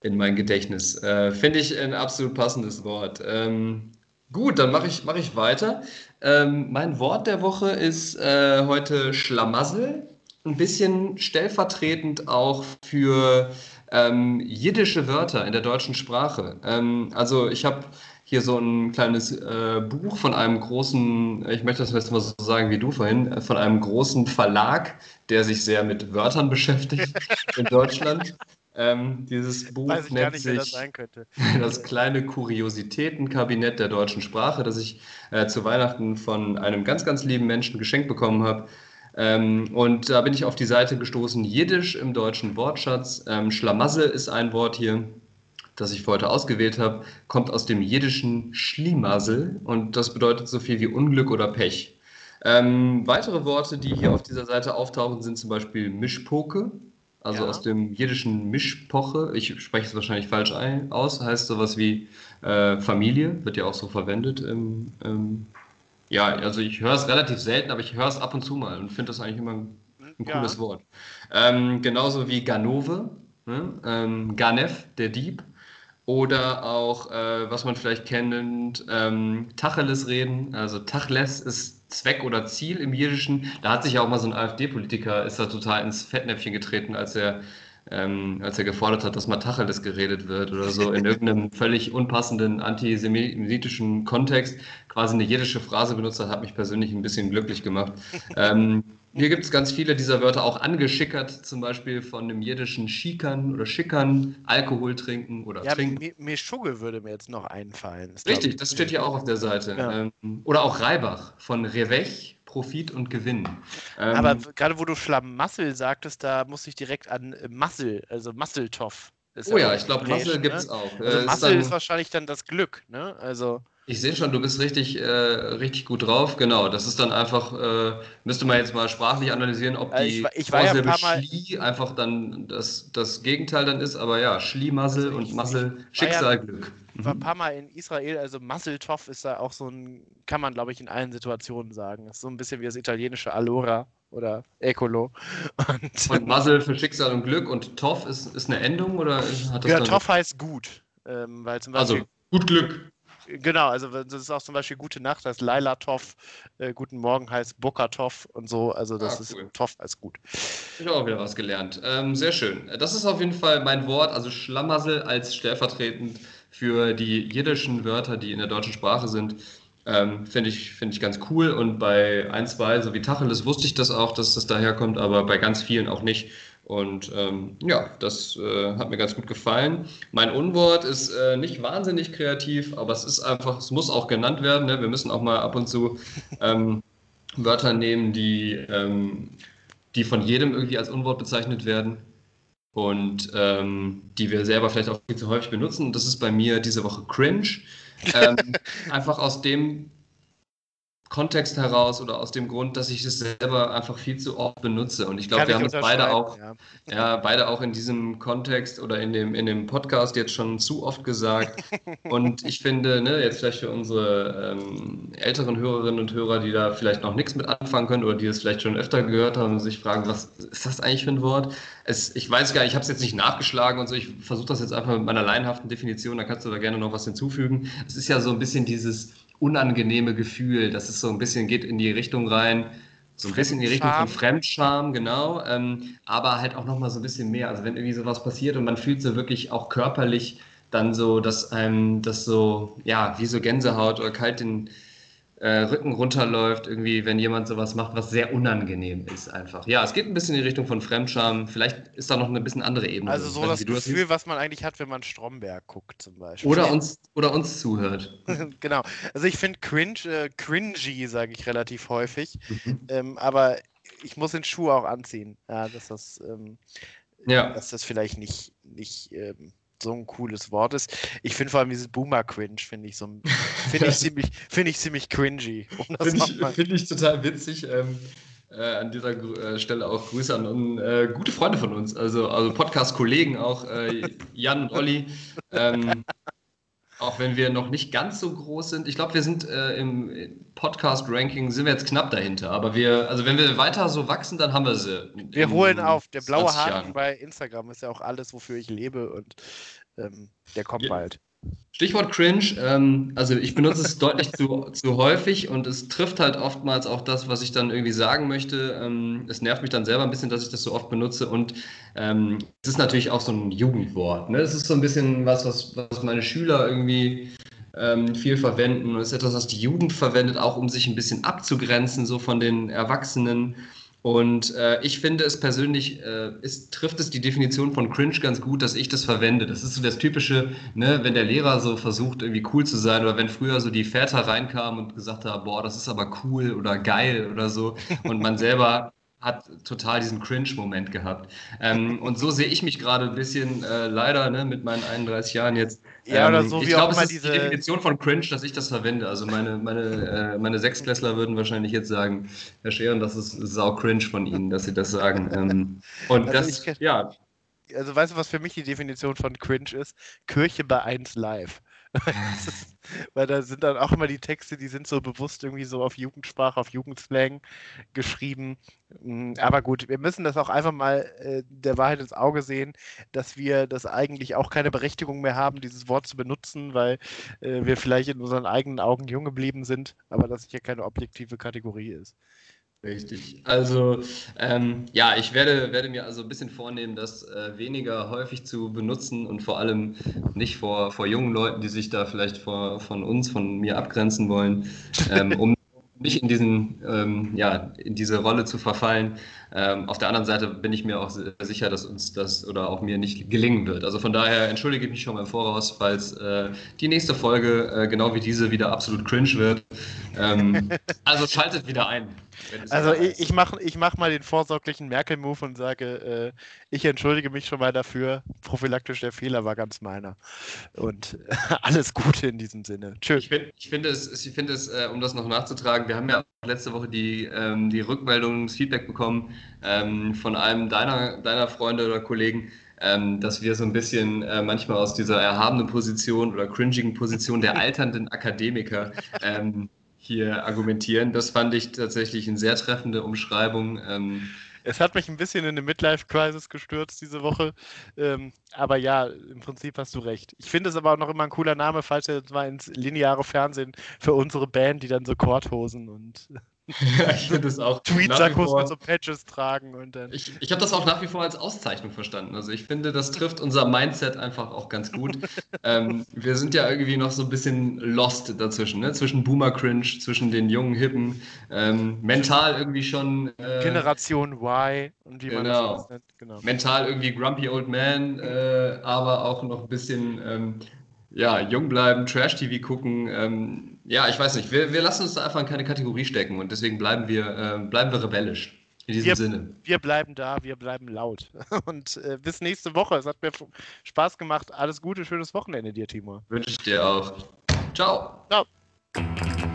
in mein Gedächtnis. Äh, Finde ich ein absolut passendes Wort. Ähm, gut, dann mache ich, mach ich weiter. Ähm, mein Wort der Woche ist äh, heute Schlamassel ein bisschen stellvertretend auch für ähm, jiddische Wörter in der deutschen Sprache. Ähm, also ich habe hier so ein kleines äh, Buch von einem großen, ich möchte das jetzt mal so sagen wie du vorhin, äh, von einem großen Verlag, der sich sehr mit Wörtern beschäftigt in Deutschland. Ähm, dieses Buch nennt nicht, sich das, das, kleine Kuriositätenkabinett der deutschen Sprache, das ich äh, zu Weihnachten von einem ganz, ganz lieben Menschen geschenkt bekommen habe. Ähm, und da bin ich auf die Seite gestoßen, Jiddisch im deutschen Wortschatz. Ähm, Schlamassel ist ein Wort hier, das ich für heute ausgewählt habe, kommt aus dem jiddischen Schlimassel und das bedeutet so viel wie Unglück oder Pech. Ähm, weitere Worte, die hier auf dieser Seite auftauchen, sind zum Beispiel Mischpoke, also ja. aus dem jiddischen Mischpoche. Ich spreche es wahrscheinlich falsch ein, aus, heißt sowas wie äh, Familie, wird ja auch so verwendet. Im, im, ja, also ich höre es relativ selten, aber ich höre es ab und zu mal und finde das eigentlich immer ein, ein ja. cooles Wort. Ähm, genauso wie Ganove, ne? ähm, Ganef, der Dieb. Oder auch, äh, was man vielleicht kennt, ähm, Tacheles reden. Also Tachles ist Zweck oder Ziel im Jiddischen. Da hat sich ja auch mal so ein AfD-Politiker, ist da total ins Fettnäpfchen getreten, als er, ähm, als er gefordert hat, dass mal Tacheles geredet wird oder so in irgendeinem völlig unpassenden antisemitischen Kontext quasi eine jiddische Phrase benutzt hat, hat mich persönlich ein bisschen glücklich gemacht. Ähm, hier gibt es ganz viele dieser Wörter auch angeschickert, zum Beispiel von dem jiddischen Schickern oder Schickern, Alkohol trinken oder ja, trinken. Meschugge würde mir jetzt noch einfallen. Das Richtig, das steht hier auch auf der Seite. Ja. Ähm, oder auch Reibach von Revech, Profit und Gewinn. Ähm, Aber gerade wo du Schlamassel sagtest, da muss ich direkt an Massel, also Masseltoff. oh ja, ich glaube, Massel ne? gibt es auch. Also äh, Massel ist, ist, wahrscheinlich dann das Glück, ne? Also. Ich sehe schon, du bist richtig, äh, richtig gut drauf. Genau, das ist dann einfach, äh, müsste man jetzt mal sprachlich analysieren, ob äh, die ich, ich war ja ein Schlie einfach dann das, das Gegenteil dann ist. Aber ja, Schliemassel also und Massel, Schicksal, ja, Glück. Ich war ein mhm. paar Mal in Israel, also Masseltoff ist da auch so ein, kann man glaube ich in allen Situationen sagen. Das ist so ein bisschen wie das italienische Allora oder Ecolo. Und, und Muzzle für Schicksal und Glück und Toff ist, ist eine Endung oder hat das Ja, Toff heißt gut. Ähm, weil zum also, Beispiel, also gut Glück. Genau, also das ist auch zum Beispiel Gute Nacht heißt Laila Toff, äh, Guten Morgen heißt Bokatov und so. Also das ah, cool. ist Toff als gut. Ich habe auch wieder was gelernt. Ähm, sehr schön. Das ist auf jeden Fall mein Wort, also Schlamassel als stellvertretend für die jiddischen Wörter, die in der deutschen Sprache sind. Ähm, Finde ich, find ich ganz cool und bei ein, zwei, so wie Tacheles, wusste ich das auch, dass das daherkommt, aber bei ganz vielen auch nicht. Und ähm, ja, das äh, hat mir ganz gut gefallen. Mein Unwort ist äh, nicht wahnsinnig kreativ, aber es ist einfach, es muss auch genannt werden. Ne? Wir müssen auch mal ab und zu ähm, Wörter nehmen, die, ähm, die von jedem irgendwie als Unwort bezeichnet werden und ähm, die wir selber vielleicht auch viel zu häufig benutzen. das ist bei mir diese Woche cringe. Ähm, einfach aus dem Kontext heraus oder aus dem Grund, dass ich es selber einfach viel zu oft benutze. Und ich glaube, wir haben es beide auch, ja. ja. beide auch in diesem Kontext oder in dem, in dem Podcast jetzt schon zu oft gesagt. und ich finde, ne, jetzt vielleicht für unsere ähm, älteren Hörerinnen und Hörer, die da vielleicht noch nichts mit anfangen können oder die es vielleicht schon öfter gehört haben und sich fragen, was ist das eigentlich für ein Wort? Es, ich weiß gar nicht, ich habe es jetzt nicht nachgeschlagen und so, ich versuche das jetzt einfach mit meiner laienhaften Definition, da kannst du da gerne noch was hinzufügen. Es ist ja so ein bisschen dieses unangenehme Gefühl. Das ist so ein bisschen, geht in die Richtung rein, so ein bisschen in die Richtung von Fremdscham, genau, ähm, aber halt auch nochmal so ein bisschen mehr. Also wenn irgendwie sowas passiert und man fühlt so wirklich auch körperlich dann so, dass einem das so, ja, wie so Gänsehaut oder kalt den, äh, Rücken runterläuft, irgendwie, wenn jemand sowas macht, was sehr unangenehm ist einfach. Ja, es geht ein bisschen in die Richtung von Fremdscham. Vielleicht ist da noch eine bisschen andere Ebene. Also so das Gefühl, was man eigentlich hat, wenn man Stromberg guckt zum Beispiel. Oder uns, oder uns zuhört. genau. Also ich finde cringe, äh, cringy, sage ich relativ häufig. Mhm. Ähm, aber ich muss den Schuh auch anziehen. Ja, dass das, ähm, ja. dass das vielleicht nicht, nicht ähm, so ein cooles Wort ist. Ich finde vor allem dieses Boomer-Cringe, finde ich so finde ich ziemlich, finde ich ziemlich cringy. Finde ich, find ich total witzig. Ähm, äh, an dieser äh, Stelle auch Grüße an, an äh, gute Freunde von uns, also, also Podcast-Kollegen auch, äh, Jan und Olli. Ähm, auch wenn wir noch nicht ganz so groß sind. Ich glaube, wir sind äh, im Podcast-Ranking, sind wir jetzt knapp dahinter. Aber wir, also wenn wir weiter so wachsen, dann haben wir sie. Wir holen auf. Der blaue Haken bei Instagram ist ja auch alles, wofür ich lebe und ähm, der kommt ja. bald. Stichwort cringe, ähm, also ich benutze es deutlich zu, zu häufig und es trifft halt oftmals auch das, was ich dann irgendwie sagen möchte. Ähm, es nervt mich dann selber ein bisschen, dass ich das so oft benutze und ähm, es ist natürlich auch so ein Jugendwort. Ne? Es ist so ein bisschen was, was, was meine Schüler irgendwie ähm, viel verwenden und es ist etwas, was die Jugend verwendet, auch um sich ein bisschen abzugrenzen, so von den Erwachsenen. Und äh, ich finde es persönlich, äh, ist, trifft es die Definition von cringe ganz gut, dass ich das verwende. Das ist so das Typische, ne, wenn der Lehrer so versucht, irgendwie cool zu sein oder wenn früher so die Väter reinkamen und gesagt haben, boah, das ist aber cool oder geil oder so und man selber hat total diesen Cringe-Moment gehabt. Ähm, und so sehe ich mich gerade ein bisschen äh, leider ne, mit meinen 31 Jahren jetzt. Ja, oder ähm, so ich wie glaube, auch immer es ist diese. die Definition von Cringe, dass ich das verwende. Also meine, meine, äh, meine Sechsklässler würden wahrscheinlich jetzt sagen, Herr Scheren, das ist sau cringe von Ihnen, dass Sie das sagen. Ähm, und Also das, ich- ja, Also weißt du, was für mich die Definition von cringe ist? Kirche bei 1 live. Weil da sind dann auch immer die Texte, die sind so bewusst irgendwie so auf Jugendsprache, auf Jugendslang geschrieben. Mm, Aber gut, wir müssen das auch einfach mal äh, der Wahrheit ins Auge sehen, dass wir das eigentlich auch keine Berechtigung mehr haben, dieses Wort zu benutzen, weil äh, wir vielleicht in unseren eigenen Augen jung geblieben sind, aber das hier keine objektive Kategorie ist. Richtig. Also ähm, ja, ich werde, werde mir also ein bisschen vornehmen, das äh, weniger häufig zu benutzen und vor allem nicht vor, vor jungen Leuten, die sich da vielleicht vor, von uns, von mir abgrenzen wollen, ähm, um nicht in diesen, ähm, ja, in diese Rolle zu verfallen. Ähm, auf der anderen Seite bin ich mir auch sicher, dass uns das oder auch mir nicht gelingen wird. Also von daher entschuldige ich mich schon mal im Voraus, falls äh, die nächste Folge äh, genau wie diese wieder absolut cringe wird. Ähm, also schaltet wieder ein. Also ich, ich mache ich mach mal den vorsorglichen Merkel-Move und sage, äh, ich entschuldige mich schon mal dafür. Prophylaktisch der Fehler war ganz meiner. Und alles Gute in diesem Sinne. Tschüss. Ich, ich finde es, ich finde es äh, um das noch nachzutragen, wir haben ja letzte Woche die, ähm, die Rückmeldung, das Feedback bekommen ähm, von einem deiner, deiner Freunde oder Kollegen, ähm, dass wir so ein bisschen äh, manchmal aus dieser erhabenen Position oder cringigen Position der alternden Akademiker ähm, hier argumentieren. Das fand ich tatsächlich eine sehr treffende Umschreibung. Es hat mich ein bisschen in eine Midlife-Crisis gestürzt diese Woche. Ähm, aber ja, im Prinzip hast du recht. Ich finde es aber auch noch immer ein cooler Name, falls wir jetzt mal ins lineare Fernsehen für unsere Band, die dann so Korthosen und ich finde es auch Tweetsackos mit so Patches tragen und dann. Ich, ich habe das auch nach wie vor als Auszeichnung verstanden. Also ich finde, das trifft unser Mindset einfach auch ganz gut. ähm, wir sind ja irgendwie noch so ein bisschen lost dazwischen, ne? zwischen Boomer Cringe, zwischen den jungen Hippen, ähm, mental irgendwie schon äh, Generation Y und wie man das Genau. alles nennt. Genau. mental irgendwie grumpy old man, äh, aber auch noch ein bisschen ähm, ja, jung bleiben, Trash-TV gucken. Ähm, ja, ich weiß nicht, wir, wir lassen uns da einfach in keine Kategorie stecken und deswegen bleiben wir, äh, bleiben wir rebellisch. In diesem Wir- Sinne. Wir bleiben da, wir bleiben laut. Und äh, bis nächste Woche. Es hat mir Spaß gemacht. Alles Gute, schönes Wünsche dir, Timur. Wünsche ich dir auch. Ciao. Ciao.